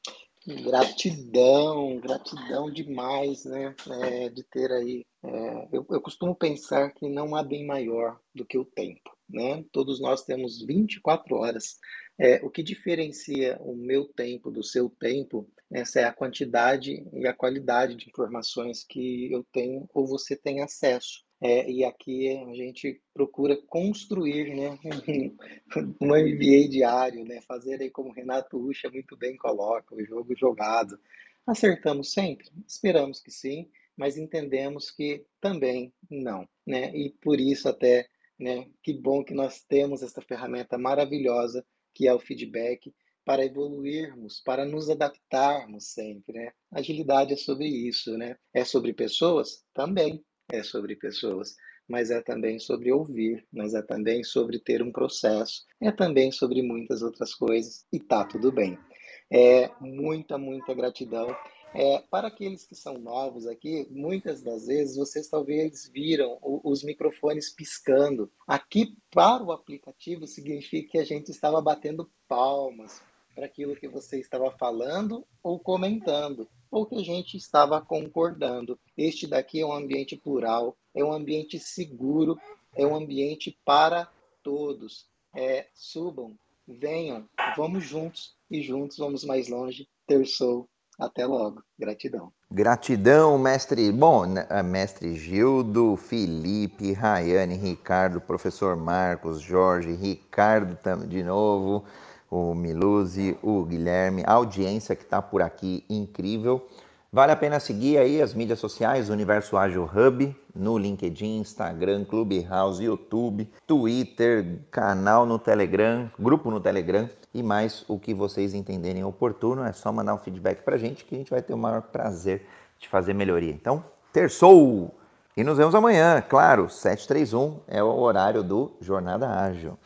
Gratidão, gratidão demais, né? É, de ter aí. É, eu, eu costumo pensar que não há bem maior do que o tempo, né? Todos nós temos 24 horas. É, o que diferencia o meu tempo do seu tempo essa é a quantidade e a qualidade de informações que eu tenho ou você tem acesso. É, e aqui a gente procura construir né, um MBA diário, né, fazer aí como Renato Ruxa muito bem coloca, o jogo jogado. Acertamos sempre? Esperamos que sim, mas entendemos que também não. Né? E por isso até, né, que bom que nós temos essa ferramenta maravilhosa que é o feedback, para evoluirmos, para nos adaptarmos sempre, né? Agilidade é sobre isso, né? É sobre pessoas? Também é sobre pessoas, mas é também sobre ouvir, mas é também sobre ter um processo, é também sobre muitas outras coisas e tá tudo bem. É muita, muita gratidão. É, para aqueles que são novos aqui, muitas das vezes vocês talvez viram os microfones piscando. Aqui para o aplicativo significa que a gente estava batendo palmas para aquilo que você estava falando ou comentando, ou que a gente estava concordando. Este daqui é um ambiente plural, é um ambiente seguro, é um ambiente para todos. É, subam, venham, vamos juntos e juntos vamos mais longe. Terçou. Até logo. Gratidão. Gratidão, mestre. Bom, né, mestre Gildo, Felipe, Rayane, Ricardo, professor Marcos, Jorge, Ricardo de novo o Miluzi, o Guilherme, a audiência que está por aqui incrível. Vale a pena seguir aí as mídias sociais, Universo Ágil Hub, no LinkedIn, Instagram, Clubhouse, YouTube, Twitter, canal no Telegram, grupo no Telegram e mais o que vocês entenderem oportuno. É só mandar um feedback para a gente que a gente vai ter o maior prazer de fazer melhoria. Então, terçou! E nos vemos amanhã, claro, 731 é o horário do Jornada Ágil.